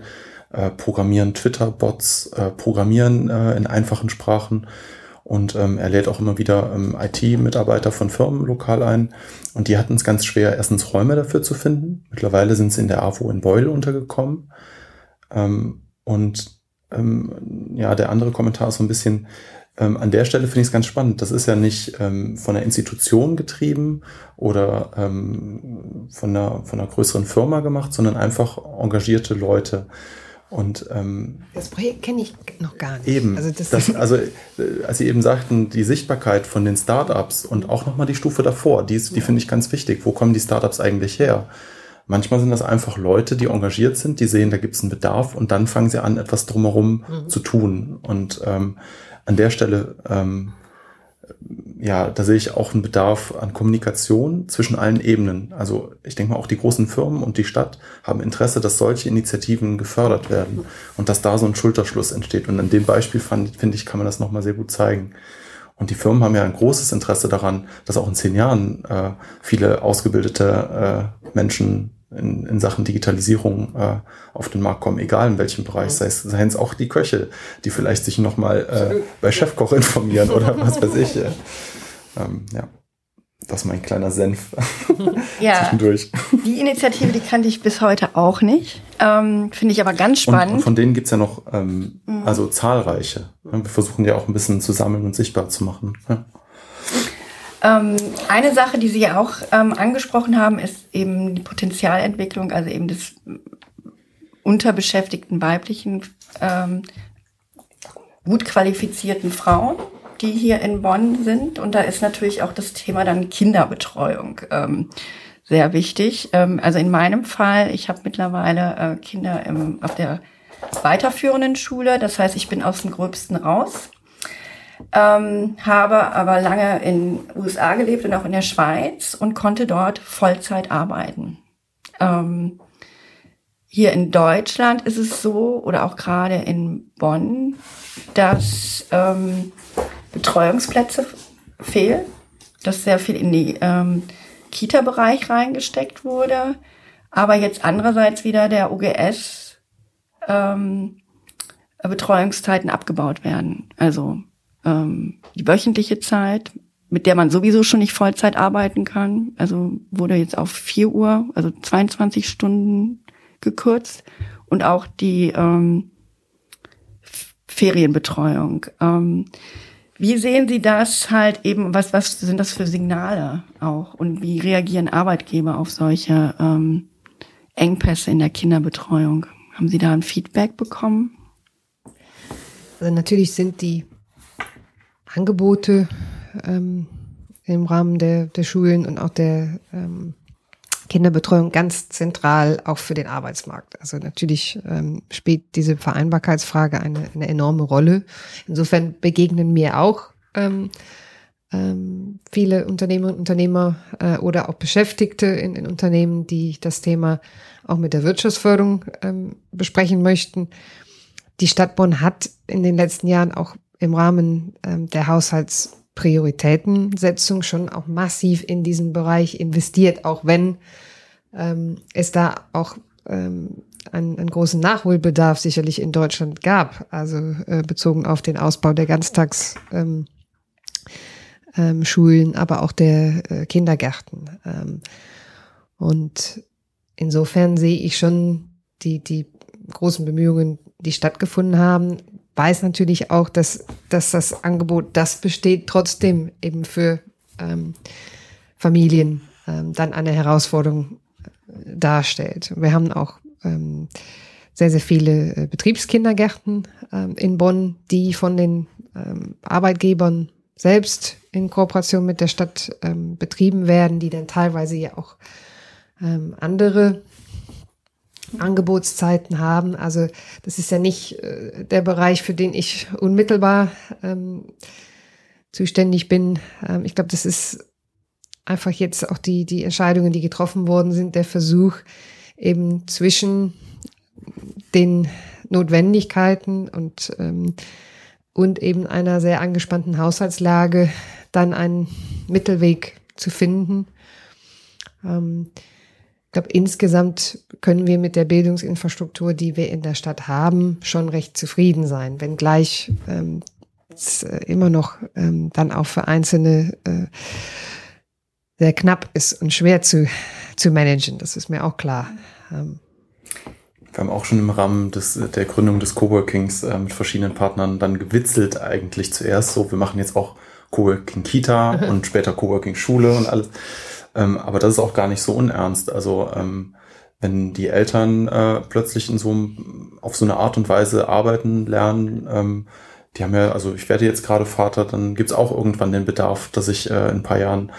äh, programmieren Twitter-Bots, äh, programmieren äh, in einfachen Sprachen und ähm, er lädt auch immer wieder ähm, IT-Mitarbeiter von Firmen lokal ein. Und die hatten es ganz schwer, erstens Räume dafür zu finden. Mittlerweile sind sie in der AWO in Beul untergekommen. Ähm, und ähm, ja, der andere Kommentar ist so ein bisschen, ähm, an der Stelle finde ich es ganz spannend. Das ist ja nicht ähm, von der Institution getrieben oder ähm, von, einer, von einer größeren Firma gemacht, sondern einfach engagierte Leute. Und ähm, das Projekt kenne ich noch gar nicht. Eben, also, das das, also äh, als Sie eben sagten, die Sichtbarkeit von den Startups und auch nochmal die Stufe davor, die, die ja. finde ich ganz wichtig. Wo kommen die Startups eigentlich her? Manchmal sind das einfach Leute, die engagiert sind, die sehen, da gibt es einen Bedarf und dann fangen sie an, etwas drumherum mhm. zu tun. Und ähm, an der Stelle, ähm, ja, da sehe ich auch einen Bedarf an Kommunikation zwischen allen Ebenen. Also ich denke mal, auch die großen Firmen und die Stadt haben Interesse, dass solche Initiativen gefördert werden und dass da so ein Schulterschluss entsteht. Und an dem Beispiel fand, finde ich, kann man das nochmal sehr gut zeigen. Und die Firmen haben ja ein großes Interesse daran, dass auch in zehn Jahren äh, viele ausgebildete äh, Menschen in, in Sachen Digitalisierung äh, auf den Markt kommen, egal in welchem Bereich, sei es, seien es auch die Köche, die vielleicht sich nochmal äh, bei Chefkoch informieren oder was weiß ich. Äh. Ähm, ja. Das ist mein kleiner Senf ja, zwischendurch. Die Initiative, die kannte ich bis heute auch nicht. Ähm, Finde ich aber ganz spannend. Und, und von denen gibt's ja noch ähm, mhm. also zahlreiche. Wir versuchen ja auch ein bisschen zu sammeln und sichtbar zu machen. Ja. Ähm, eine Sache, die Sie ja auch ähm, angesprochen haben, ist eben die Potenzialentwicklung, also eben des unterbeschäftigten weiblichen, ähm, gut qualifizierten Frauen, die hier in Bonn sind. Und da ist natürlich auch das Thema dann Kinderbetreuung ähm, sehr wichtig. Ähm, also in meinem Fall, ich habe mittlerweile äh, Kinder im, auf der weiterführenden Schule, das heißt, ich bin aus dem Gröbsten raus ähm, habe aber lange in USA gelebt und auch in der Schweiz und konnte dort Vollzeit arbeiten. Ähm, hier in Deutschland ist es so, oder auch gerade in Bonn, dass ähm, Betreuungsplätze fehlen, dass sehr viel in die ähm, Kita-Bereich reingesteckt wurde, aber jetzt andererseits wieder der OGS ähm, Betreuungszeiten abgebaut werden. Also ähm, die wöchentliche Zeit, mit der man sowieso schon nicht Vollzeit arbeiten kann. Also wurde jetzt auf vier Uhr, also 22 Stunden gekürzt. Und auch die ähm, Ferienbetreuung. Ähm, wie sehen Sie das halt eben, was, was sind das für Signale auch? Und wie reagieren Arbeitgeber auf solche ähm, Engpässe in der Kinderbetreuung? Haben Sie da ein Feedback bekommen? Also natürlich sind die Angebote ähm, im Rahmen der, der Schulen und auch der ähm, Kinderbetreuung ganz zentral auch für den Arbeitsmarkt. Also natürlich ähm, spielt diese Vereinbarkeitsfrage eine, eine enorme Rolle. Insofern begegnen mir auch ähm, ähm, viele Unternehmerinnen und Unternehmer äh, oder auch Beschäftigte in, in Unternehmen, die das Thema auch mit der Wirtschaftsförderung ähm, besprechen möchten. Die Stadt Bonn hat in den letzten Jahren auch im Rahmen ähm, der Haushaltsprioritätensetzung schon auch massiv in diesen Bereich investiert, auch wenn ähm, es da auch ähm, einen, einen großen Nachholbedarf sicherlich in Deutschland gab, also äh, bezogen auf den Ausbau der Ganztags. Ähm, ähm, Schulen, aber auch der äh, Kindergärten. Ähm, und insofern sehe ich schon die, die großen Bemühungen, die stattgefunden haben, weiß natürlich auch, dass, dass das Angebot, das besteht, trotzdem eben für ähm, Familien ähm, dann eine Herausforderung äh, darstellt. Wir haben auch ähm, sehr, sehr viele äh, Betriebskindergärten ähm, in Bonn, die von den ähm, Arbeitgebern selbst in Kooperation mit der Stadt ähm, betrieben werden, die dann teilweise ja auch ähm, andere Angebotszeiten haben. Also das ist ja nicht äh, der Bereich, für den ich unmittelbar ähm, zuständig bin. Ähm, ich glaube, das ist einfach jetzt auch die, die Entscheidungen, die getroffen worden sind, der Versuch eben zwischen den Notwendigkeiten und, ähm, und eben einer sehr angespannten Haushaltslage dann einen Mittelweg zu finden. Ähm, ich glaube, insgesamt können wir mit der Bildungsinfrastruktur, die wir in der Stadt haben, schon recht zufrieden sein, wenngleich ähm, es äh, immer noch ähm, dann auch für Einzelne äh, sehr knapp ist und schwer zu, zu managen. Das ist mir auch klar. Ähm, wir haben auch schon im Rahmen des, der Gründung des Coworkings äh, mit verschiedenen Partnern dann gewitzelt eigentlich zuerst so, wir machen jetzt auch Coworking Kita und später Coworking Schule und alles. Ähm, aber das ist auch gar nicht so unernst. Also ähm, wenn die Eltern äh, plötzlich in so auf so eine Art und Weise arbeiten lernen, ähm, die haben ja, also ich werde jetzt gerade Vater, dann gibt's auch irgendwann den Bedarf, dass ich äh, in ein paar Jahren,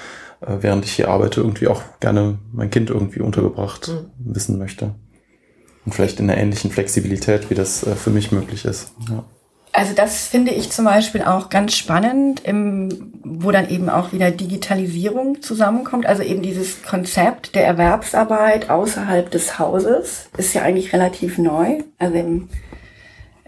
äh, während ich hier arbeite, irgendwie auch gerne mein Kind irgendwie untergebracht mhm. wissen möchte. Und vielleicht in einer ähnlichen Flexibilität, wie das äh, für mich möglich ist. Ja. Also das finde ich zum Beispiel auch ganz spannend, im, wo dann eben auch wieder Digitalisierung zusammenkommt. Also eben dieses Konzept der Erwerbsarbeit außerhalb des Hauses ist ja eigentlich relativ neu. Also im,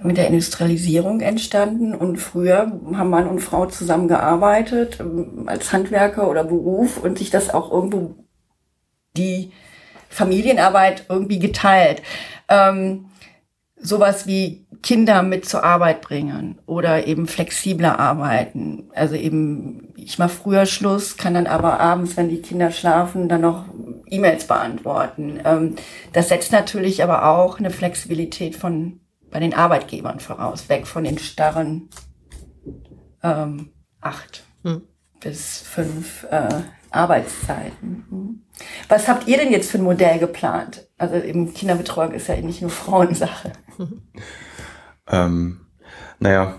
mit der Industrialisierung entstanden und früher haben Mann und Frau zusammengearbeitet ähm, als Handwerker oder Beruf und sich das auch irgendwo die Familienarbeit irgendwie geteilt. Ähm, sowas wie Kinder mit zur Arbeit bringen oder eben flexibler arbeiten. Also eben, ich mache früher Schluss, kann dann aber abends, wenn die Kinder schlafen, dann noch E-Mails beantworten. Ähm, das setzt natürlich aber auch eine Flexibilität von bei den Arbeitgebern voraus, weg von den starren ähm, acht. Hm. bis fünf äh, Arbeitszeiten. Mhm. Was habt ihr denn jetzt für ein Modell geplant? Also eben Kinderbetreuung ist ja nicht nur Frauensache. ähm, naja,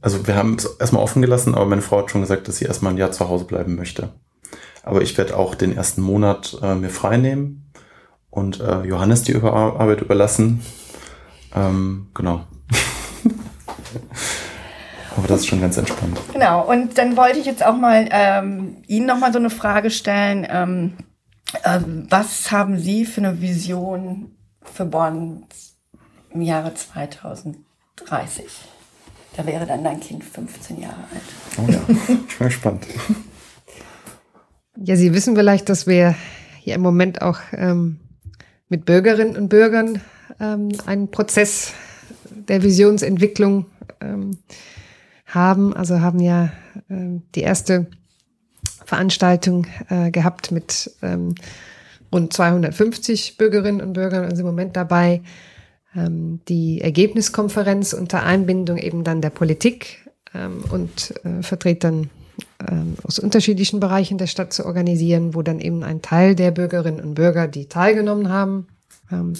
also wir haben es erstmal offen gelassen, aber meine Frau hat schon gesagt, dass sie erstmal ein Jahr zu Hause bleiben möchte. Aber ich werde auch den ersten Monat äh, mir frei nehmen und äh, Johannes die Über Arbeit überlassen. Ähm, genau. Aber das ist schon ganz entspannt. Genau, und dann wollte ich jetzt auch mal ähm, Ihnen nochmal so eine Frage stellen. Ähm, ähm, was haben Sie für eine Vision für Bonn im Jahre 2030? Da wäre dann dein Kind 15 Jahre alt. Oh ja, ich bin gespannt. Ja, Sie wissen vielleicht, dass wir hier im Moment auch ähm, mit Bürgerinnen und Bürgern ähm, einen Prozess der Visionsentwicklung ähm, haben. Also haben ja ähm, die erste Veranstaltung äh, gehabt mit ähm, rund 250 Bürgerinnen und Bürgern und sind im Moment dabei, die Ergebniskonferenz unter Einbindung eben dann der Politik ähm, und äh, Vertretern ähm, aus unterschiedlichen Bereichen der Stadt zu organisieren, wo dann eben ein Teil der Bürgerinnen und Bürger, die teilgenommen haben, ähm,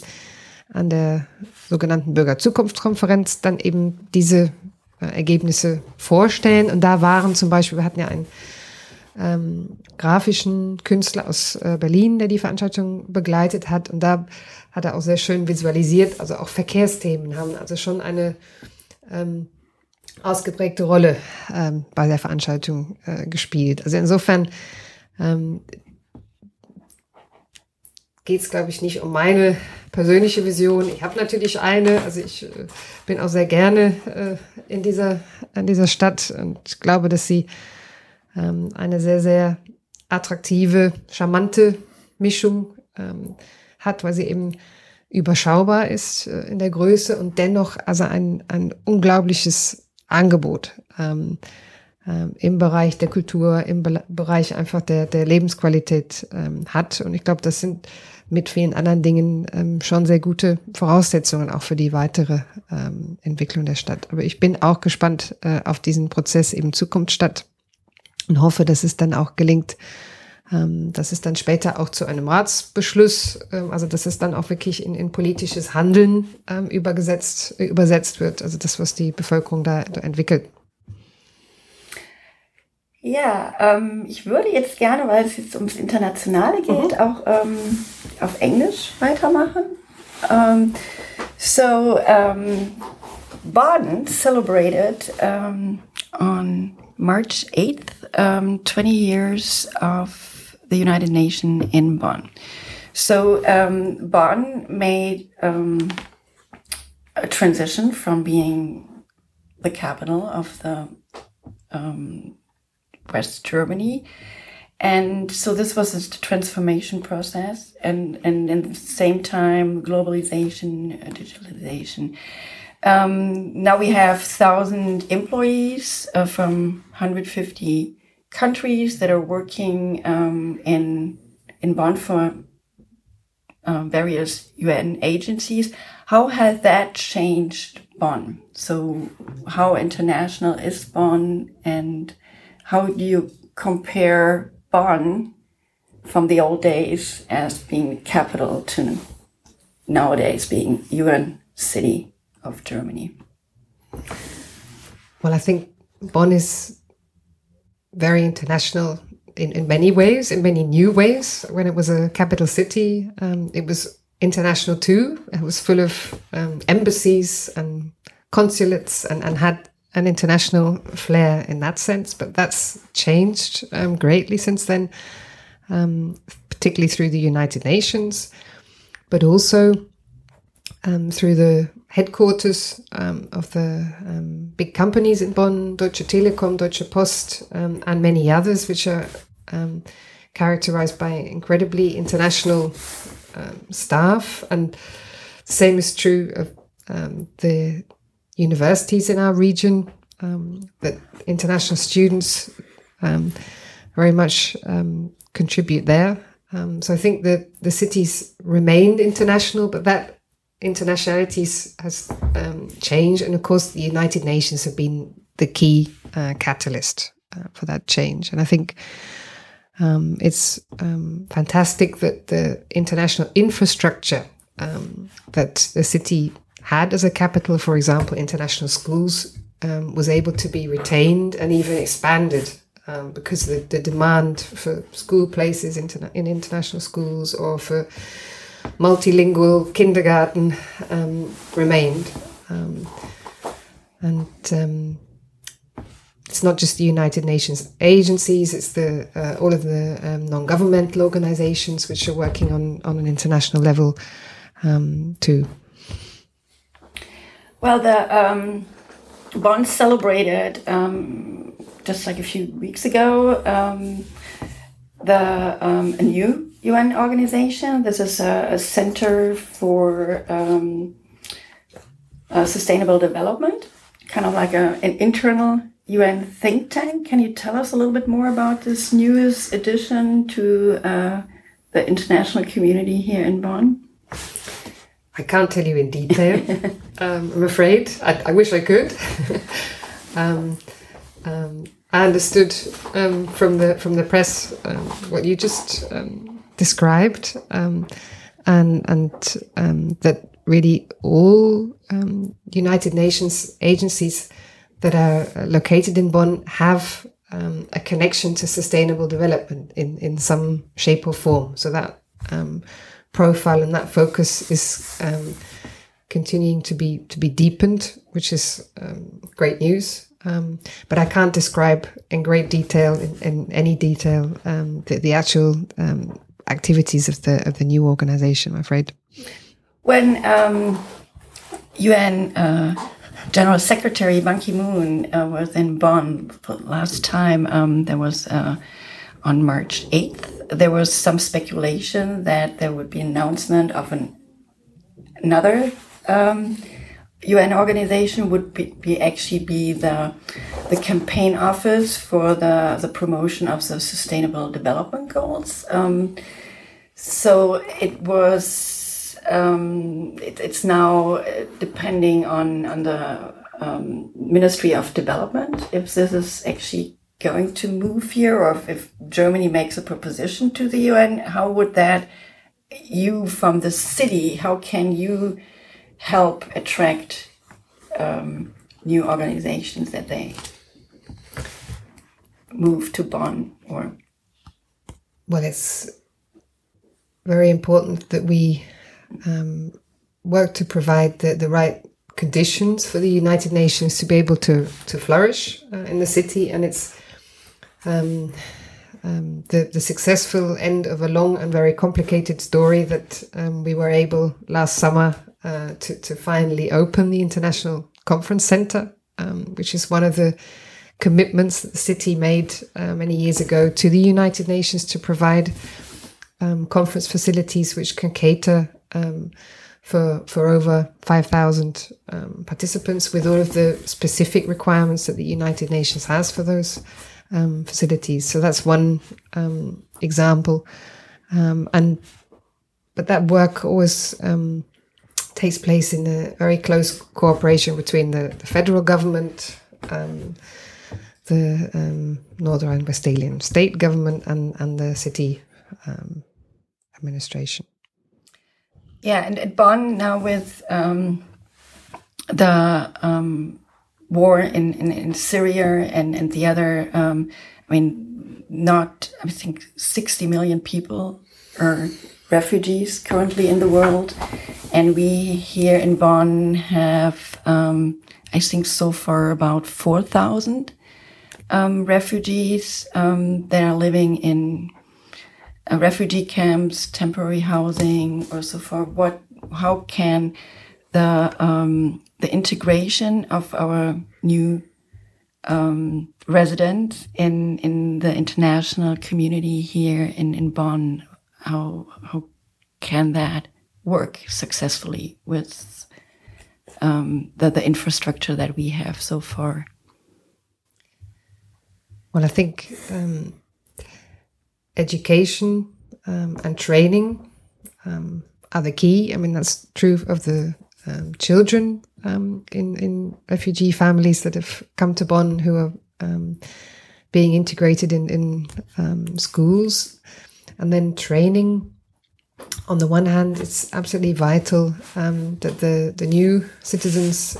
an der sogenannten Bürgerzukunftskonferenz dann eben diese äh, Ergebnisse vorstellen. Und da waren zum Beispiel, wir hatten ja einen ähm, grafischen Künstler aus äh, Berlin, der die Veranstaltung begleitet hat. Und da hat er auch sehr schön visualisiert, also auch Verkehrsthemen haben also schon eine ähm, ausgeprägte Rolle ähm, bei der Veranstaltung äh, gespielt. Also insofern ähm, geht es, glaube ich, nicht um meine persönliche Vision. Ich habe natürlich eine. Also ich äh, bin auch sehr gerne äh, in dieser, in dieser Stadt und glaube, dass sie ähm, eine sehr, sehr attraktive, charmante Mischung ähm, hat, weil sie eben überschaubar ist äh, in der Größe und dennoch also ein, ein unglaubliches Angebot ähm, ähm, im Bereich der Kultur, im Be Bereich einfach der, der Lebensqualität ähm, hat. Und ich glaube, das sind mit vielen anderen Dingen ähm, schon sehr gute Voraussetzungen auch für die weitere ähm, Entwicklung der Stadt. Aber ich bin auch gespannt äh, auf diesen Prozess eben Zukunftsstadt und hoffe, dass es dann auch gelingt, ähm, dass es dann später auch zu einem Ratsbeschluss, ähm, also dass es dann auch wirklich in, in politisches Handeln ähm, übergesetzt, äh, übersetzt wird, also das, was die Bevölkerung da, da entwickelt. Ja, ähm, ich würde jetzt gerne, weil es jetzt ums Internationale geht, mhm. auch ähm, auf Englisch weitermachen. Um, ähm, so, um, Baden celebrated um, on March 8th, 20 years of the United Nations in Bonn. So, Bonn made a transition from being the capital of the um, West Germany. And so this was a transformation process and, and at the same time, globalization, uh, digitalization. Um, now we have 1,000 employees uh, from 150 countries that are working um, in, in Bonn for uh, various UN agencies. How has that changed Bonn? So how international is Bonn and how do you compare Bonn from the old days as being capital to nowadays being UN city of Germany? Well, I think Bonn is very international in, in many ways, in many new ways. When it was a capital city, um, it was international too. It was full of um, embassies and consulates and, and had an international flair in that sense, but that's changed um, greatly since then, um, particularly through the United Nations, but also um, through the headquarters um, of the um, big companies in Bonn, Deutsche Telekom, Deutsche Post, um, and many others, which are characterized by incredibly international staff. And the same is true of the universities in our region, um, that international students um, very much um, contribute there. Um, so I think that the cities remained international, but that internationality has um, changed. And of course, the United Nations have been the key uh, catalyst uh, for that change. And I think um, it's um, fantastic that the international infrastructure um, that the city had as a capital, for example, international schools, um, was able to be retained and even expanded um, because the, the demand for school places in international schools or for multilingual kindergarten um, remained. Um, and um, it's not just the United Nations agencies; it's the uh, all of the um, non-governmental organizations which are working on on an international level um, too. Well, the Bonn celebrated um, just like a few weeks ago um, the um, a new UN organization. This is a, a center for um, uh, sustainable development, kind of like a, an internal UN think tank. Can you tell us a little bit more about this newest addition to uh, the international community here in Bonn? I can't tell you in detail. um, I'm afraid. I, I, wish I could. um, um, I understood um, from the from the press um, what you just um, described, and and that really all United Nations agencies that are located in Bonn have a connection to sustainable development in in some shape or form. So that profile and that focus is um, continuing to be to be deepened, which is um, great news. Um, but I can't describe in great detail, in, in any detail, um, the, the, actual um, activities of the of the new organization. I'm afraid. When UN um, uh, General Secretary Ban Ki Moon uh, was in Bonn last time, there was uh, on March 8th there was some speculation that there would be an announcement of an, another um, UN organization would be, be, actually be the the campaign office for the the promotion of the Sustainable Development Goals. Um, so it was um, it, it's now uh, depending on on the um, Ministry of Development if this is actually going to move here, or if, if Germany makes a proposition to the UN, how would that, you from the city, how can you help attract um, new organizations that they move to Bonn or? Well, it's very important that we um, work to provide the, the right conditions for the United Nations to be able to to flourish uh, in the city, and it's um, um, the, the successful end of a long and very complicated story that um, we were able last summer uh, to, to finally open the International Conference Center, um, which is one of the commitments that the city made uh, many years ago to the United Nations to provide um, conference facilities which can cater um, for for over 5,000 um, participants with all of the specific requirements that the United Nations has for those um, facilities. So that's one um, example. Um, and but that work always um, takes place in a very close cooperation between the, the federal government, um, the um, Northern Rhine-Westphalian state government, and and the city administration. Yeah, and at Bonn now with the war in, in, in Syria and, and the other, um, I mean, not, I think 60 million people are refugees currently in the world. And we here in Bonn have, um, I think so far about 4,000 um, refugees um, that are living in uh, refugee camps, temporary housing, or so forth. What, how can the um, the integration of our new um, residents in in the international community here in in Bonn. How how can that work successfully with um, the the infrastructure that we have so far? Well, I think um, education um, and training um, are the key. I mean, that's true of the um, children um, in in refugee families that have come to Bonn who are um, being integrated in, in um, schools and then training. On the one hand, it's absolutely vital that the, the new citizens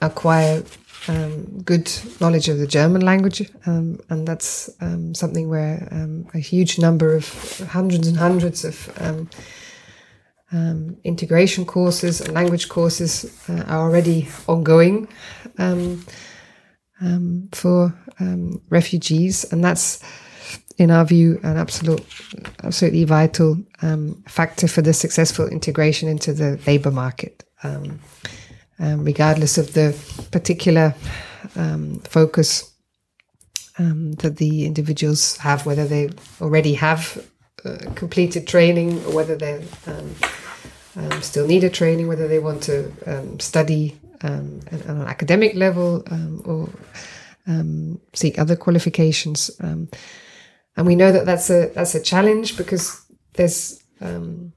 acquire um, good knowledge of the German language, um, and that's um, something where um, a huge number of hundreds and hundreds of um, um, integration courses and language courses uh, are already ongoing for refugees, and that's, in our view, an absolute, absolutely vital factor for the successful integration into the labour market um, regardless of the particular um, focus um, that the individuals have, whether they already have uh, completed training or whether they um, um, still need a training, whether they want to study on an academic level or seek other qualifications. and we know that that's a that's a challenge because there's um,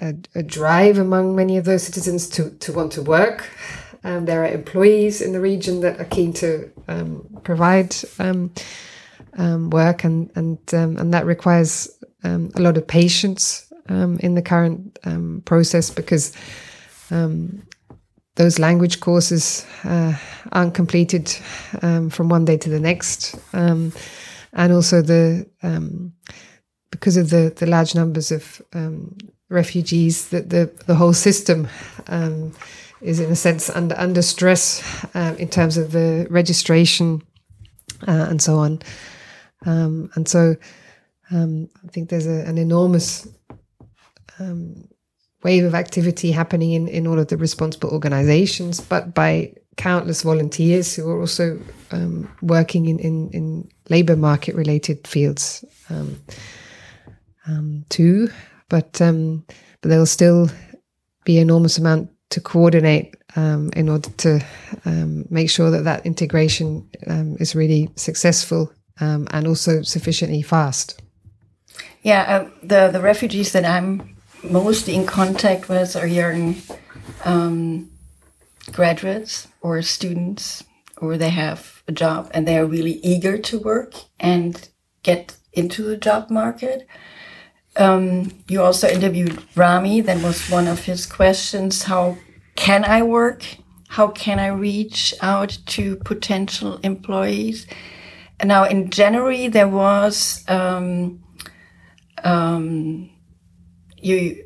a, a, drive among many of those citizens to, to want to work. Um, there are employees in the region that are keen to um, provide um, um work, and and um, and that requires a lot of patience in the current process because those language courses uh, aren't completed from one day to the next, and also the because of the the large numbers of refugees, that the, the whole system um, is in a sense under under stress um, in terms of the registration uh, and so on. Um, and so um, I think there's a, an enormous um, wave of activity happening in, in all of the responsible organizations, but by countless volunteers who are also um, working in, in, in labor market related fields too but um, but there'll still be enormous amount to coordinate um, in order to um, make sure that that integration um, is really successful um, and also sufficiently fast. Yeah, uh, the the refugees that I'm mostly in contact with are young um, graduates or students, or they have a job and they are really eager to work and get into the job market. Um, you also interviewed Rami. That was one of his questions. How can I work? How can I reach out to potential employees? And now in January, there was, um, um, you,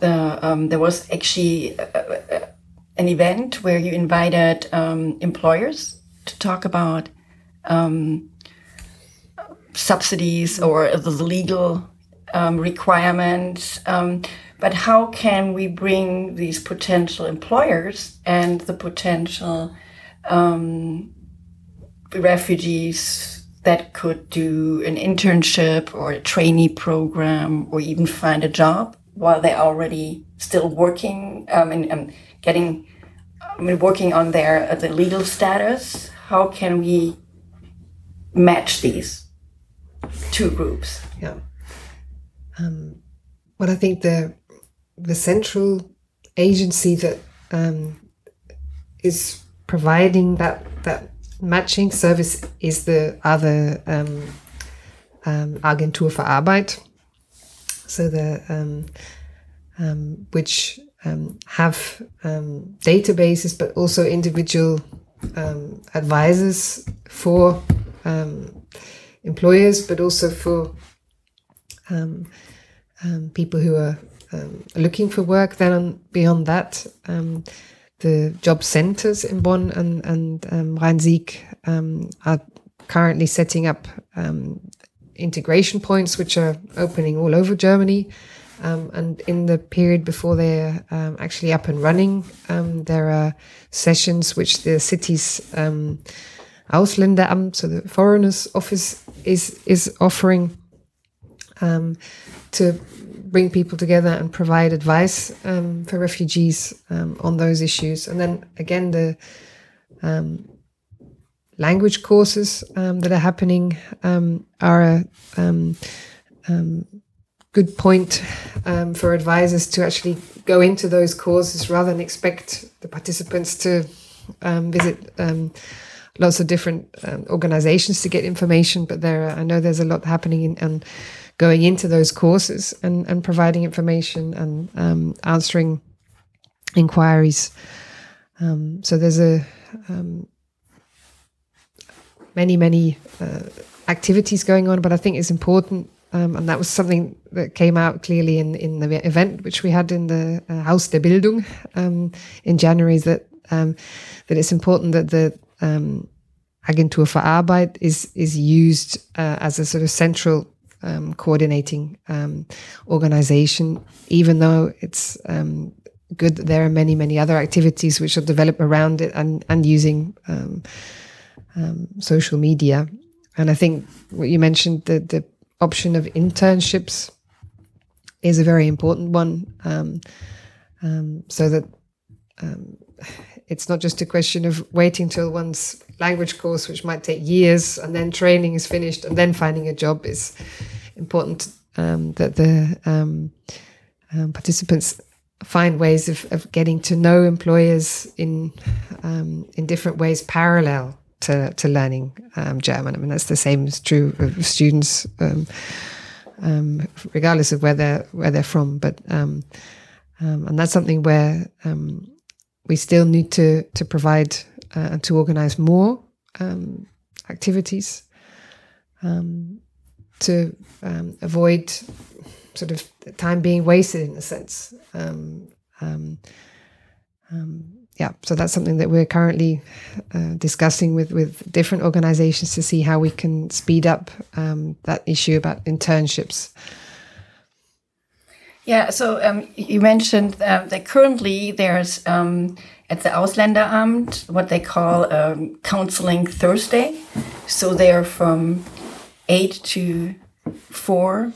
um, there was actually a, a, an event where you invited um, employers to talk about um, subsidies or the legal um, requirements. Um, but how can we bring these potential employers and the potential um, refugees that could do an internship or a trainee program or even find a job while they're already still working um, and, and, getting I mean, working on their uh, the legal status? How can we match these two groups? Yeah. Um, but I think the the central agency that um, is providing that that matching service is the other um, um, Agentur für Arbeit. So the um, um, which um, have databases, but also individual advisors for employers, but also for um, um, people who are um, looking for work. Then beyond that, um, the job centers in Bonn and, and um, Rhein-Sieg um, are currently setting up integration points, which are opening all over Germany. and in the period before they're actually up and running, there are sessions which the city's Ausländeramt, so the Foreigners Office, is is offering um, to bring people together and provide advice um, for refugees um, on those issues. And then again, the um, language courses um, that are happening are a good point for advisors to actually go into those courses rather than expect the participants to visit lots of different um, organizations to get information. But there, I know there's a lot happening in, and going into those courses and, and providing information and um, answering inquiries. Um, so there's a um, many many uh, activities going on, but I think it's important um, and that was something that came out clearly in, in the event which we had in the uh, Haus der Bildung um, in January. That um, that it's important that the Agentur für Arbeit is is used uh, as a sort of central um, coordinating um, organization, even though it's good that there are many many other activities which are developed around it and and using social media. And I think what you mentioned the the option of internships is a very important one. Um, um, so that um, it's not just a question of waiting till one's language course, which might take years, and then training is finished, and then finding a job is important. Um, that the um, um, participants find ways of, of, getting to know employers in in different ways parallel to, to learning um, German. I mean, that's the same is true of students, um, um, regardless of where they're where they're from. But um, um, and that's something where um, we still need to to provide uh, and to organize more activities to avoid sort of time being wasted in a sense. Um, yeah, so that's something that we're currently uh, discussing with with different organizations to see how we can speed up um, that issue about internships. Yeah, so um, you mentioned uh, that currently there's um, at the Ausländeramt what they call um, counseling Thursday. So they're from 8 to 4,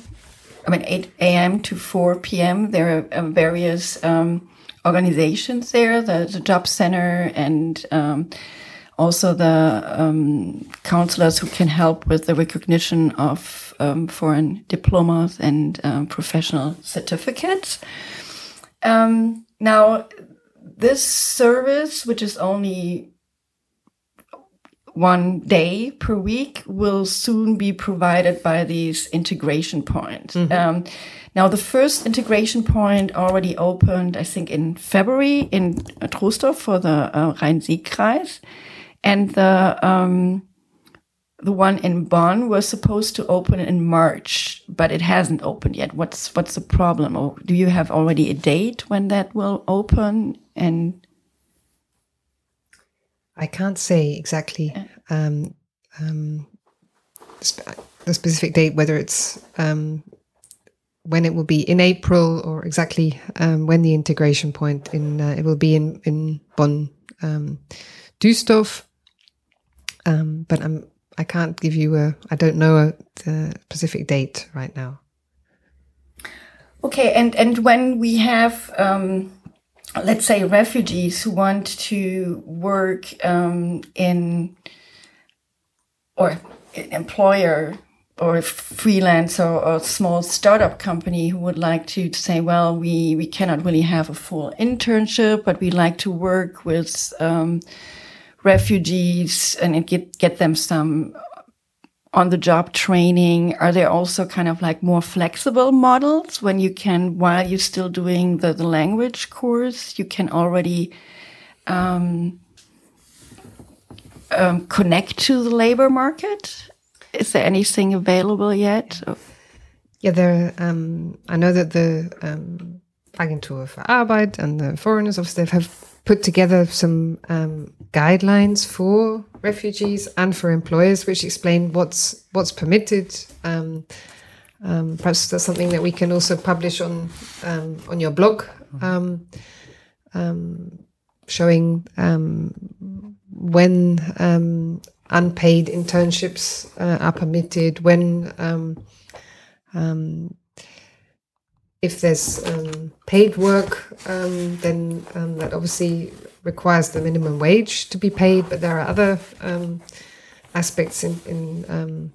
I mean 8 a.m. to 4 p.m. There are uh, various um, organizations there, the, the job center and um, also the um, counselors who can help with the recognition of um, foreign diplomas and um, professional certificates. Um, now, this service, which is only one day per week, will soon be provided by these integration points. Mm -hmm. Now, the first integration point already opened, I think, in February in Troisdorf for the uh, Rhein-Sieg-Kreis. And the, um, the one in Bonn was supposed to open in March, but it hasn't opened yet. What's, what's the problem? Or do you have already a date when that will open? And I can't say exactly um, um, the specific date, whether it's um, when it will be in April or exactly um, when the integration point in uh, it will be in in Bonn um, Duisdorf. Um, but I'm I can't give you a I don't know a, the specific date right now. Okay, and and when we have um, let's say refugees who want to work um, in or employer or a freelancer or a small startup company who would like to, to say, well, we, we cannot really have a full internship, but we like to work with um, refugees and get, get them some on the job training. Are there also kind of like more flexible models when you can, while you're still doing the, the language course, you can already um, um, connect to the labor market? Is there anything available yet? Yeah, there. Um, I know that the um, Agentur für Arbeit and the Foreigners Office they have put together some um, guidelines for refugees and for employers, which explain what's what's permitted. Um, um, perhaps that's something that we can also publish on um, on your blog, um, um, showing when unpaid internships uh, are permitted, when if there's um, paid work, um, then um, that obviously requires the minimum wage to be paid. But there are other um, aspects in in,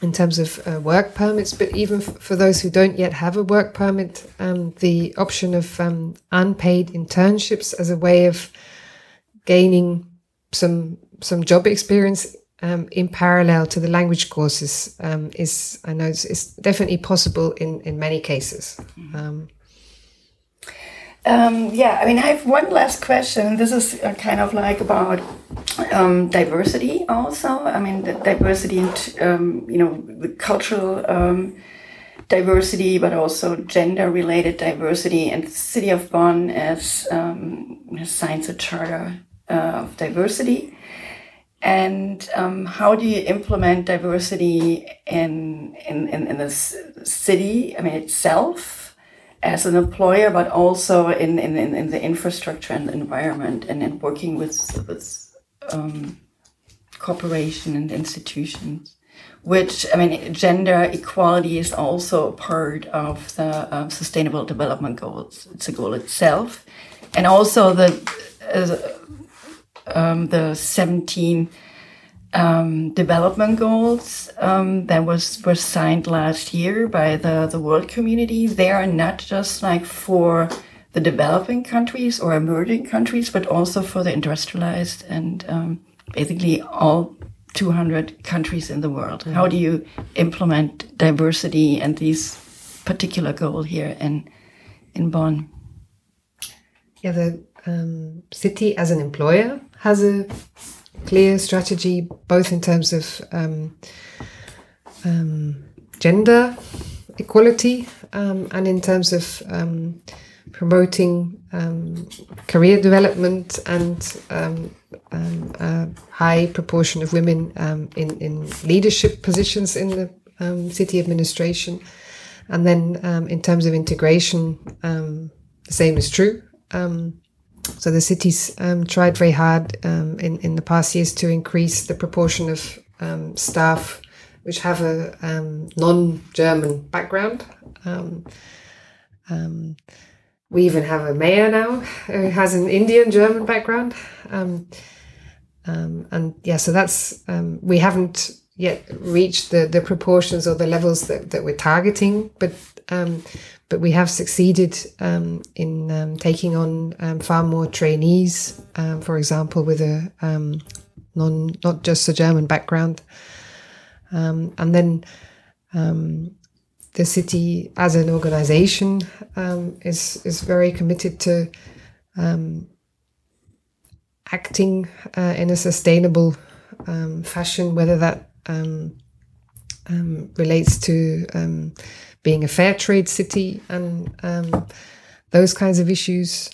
in terms of uh, work permits. But even for those who don't yet have a work permit, the option of unpaid internships as a way of gaining some some job experience um, in parallel to the language courses um, is I know it's, it's, definitely possible in in many cases. Um, um, yeah, I mean, I have one last question. This is uh, kind of like about um, diversity, also. I mean, the diversity and um, you know the cultural um, diversity, but also gender-related diversity. And the city of Bonn as, um, has signed a charter uh, of diversity. And um, how do you implement diversity in in in, in this city? I mean, itself as an employer, but also in, in, in, the infrastructure and the environment and in working with, with um, corporation and institutions. Which, I mean, gender equality is also part of the um, Sustainable Development Goals. It's a goal itself. And also the, uh, um, the 17 um, development goals um, that was were signed last year by the the world community. They are not just like for the developing countries or emerging countries, but also for the industrialized and um, basically all 200 countries in the world. Mm -hmm. How do you implement diversity and these particular goal here in in Bonn? Yeah, the um, city as an employer has a clear strategy, both in terms of um, um, gender equality um, and in terms of um, promoting um, career development and a high proportion of women in, in leadership positions in the city administration. And then in terms of integration, the same is true. Um, so the cities um, tried very hard um, in in the past years to increase the proportion of um, staff which have a um, non-German background. Um, um, we even have a mayor now who has an Indian German background, and yeah, so that's we haven't yet reached the the proportions or the levels that, that we're targeting, but but we have succeeded um, in um, taking on um, far more trainees, um, for example, with a um, non not just a German background, and then the city as an organization is is very committed to acting uh, in a sustainable fashion, whether that relates to being a fair trade city and um, those kinds of issues.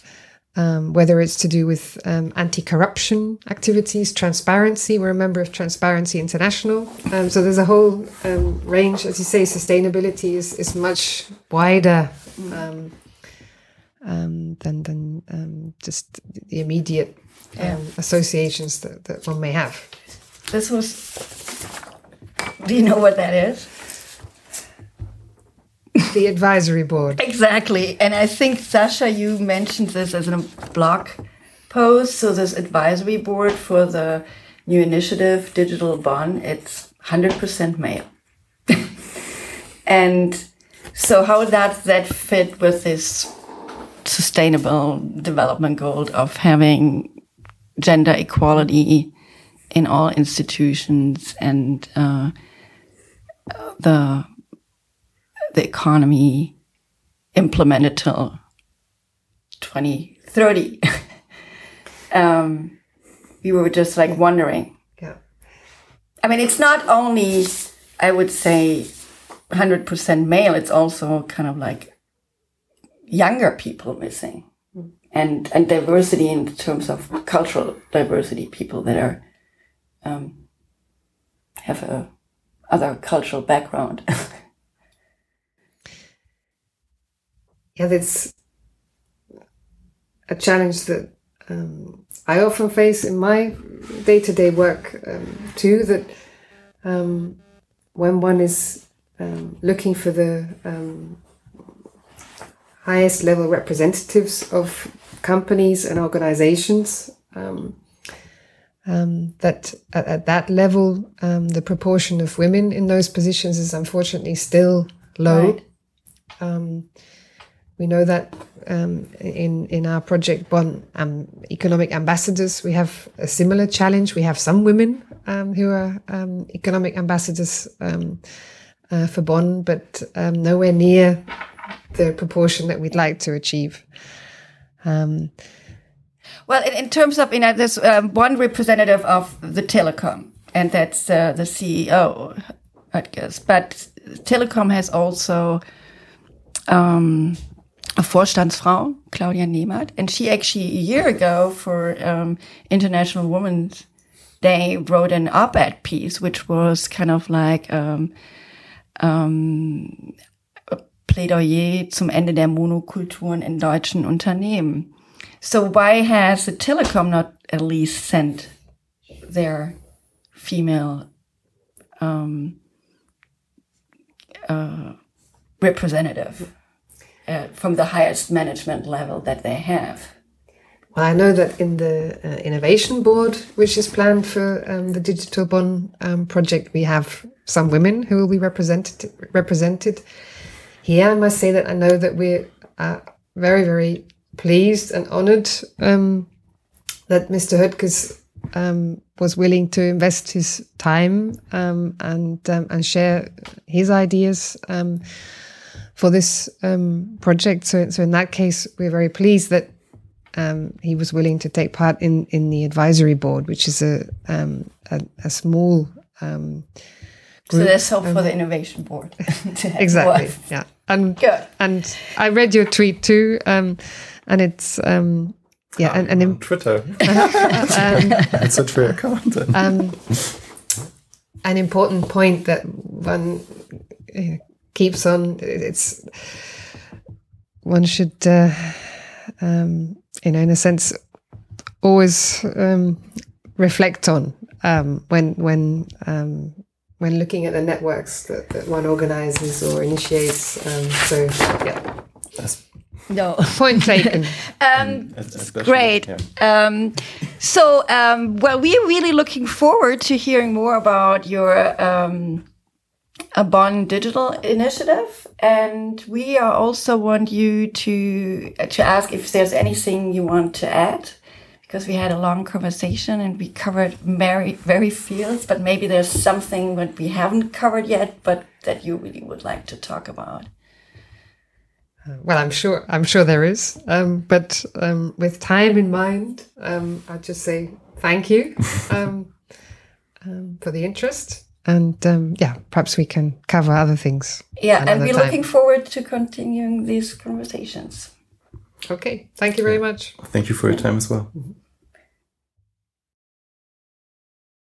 Um, whether it's to do with um, anti-corruption activities, transparency. We're a member of Transparency International, um, so there's a whole um, range. As you say, sustainability is is much wider um, um, than than just the immediate yeah. associations that, that one may have. This was. Do you know what that is? The advisory board. Exactly. And I think, Sasha, you mentioned this as a blog post. So, this advisory board for the new initiative, Digital Bond, it's 100% male. and so, how does that fit with this sustainable development goal of having gender equality in all institutions and uh, the the economy implemented till 2030. um, we were just like wondering. Yeah. I mean, it's not only, I would say, 100% male, it's also kind of like younger people missing. Mm. And, and diversity in terms of cultural diversity, people that are um, have a other cultural background. yeah, that's a challenge that um, I often face in my day to day work um, too. That um, when one is um, looking for the um, highest level representatives of companies and organizations, um, that at, at, that level, the proportion of women in those positions is unfortunately still low. Right we know that um, in in our project Bonn um, economic ambassadors, we have a similar challenge. We have some women um, who are um, economic ambassadors um, uh, for Bonn, but um, nowhere near the proportion that we'd like to achieve. Well, in, in, terms of, you know, there's one representative of the telecom, and that's uh, the CEO, I guess. But telecom has also a Vorstandsfrau, Claudia Nehmert, and she actually a year ago for um, International Women's Day wrote an op-ed piece, which was kind of like um, um, a Plädoyer zum Ende der Monokulturen in deutschen Unternehmen. So why has the telecom not at least sent their female um, uh, representative? Uh, from the highest management level that they have. Well, I know that in the uh, innovation board, which is planned for um, the Digital Bonn um, project, we have some women who will be represented. Represented here, I must say that I know that we're uh, very, very pleased and honoured um, that Mr. Höttges um, was willing to invest his time um, and um, and share his ideas for this um, project. So, so in that case, we're very pleased that um, he was willing to take part in in the advisory board, which is a um, a, a, small. Um, group. So there's hope for the innovation board. exactly. Yeah. And Good. and I read your tweet too, um, and it's um, yeah, and, and on Twitter. it's a Twitter account. an important point that one uh, keeps on. It's one should, uh, um, you know, in a sense, always um, reflect on um, when when um, when looking at the networks that, that one organizes or initiates. Um, so yeah. That's no point taken. um, great. Yeah. Um, so, um, well, we're really looking forward to hearing more about your um, a Bond Digital Initiative, and we also want you to to ask if there's anything you want to add, because we had a long conversation and we covered very very fields, but maybe there's something that we haven't covered yet, but that you really would like to talk about. Uh, well, I'm sure I'm sure there is, um, but um, with time in mind, um, I'd just say thank you um, um, for the interest and um, yeah, perhaps we can cover other things. Yeah, and we're time. looking forward to continuing these conversations. Okay, thank you very much. Thank you for your time as well. Mm -hmm.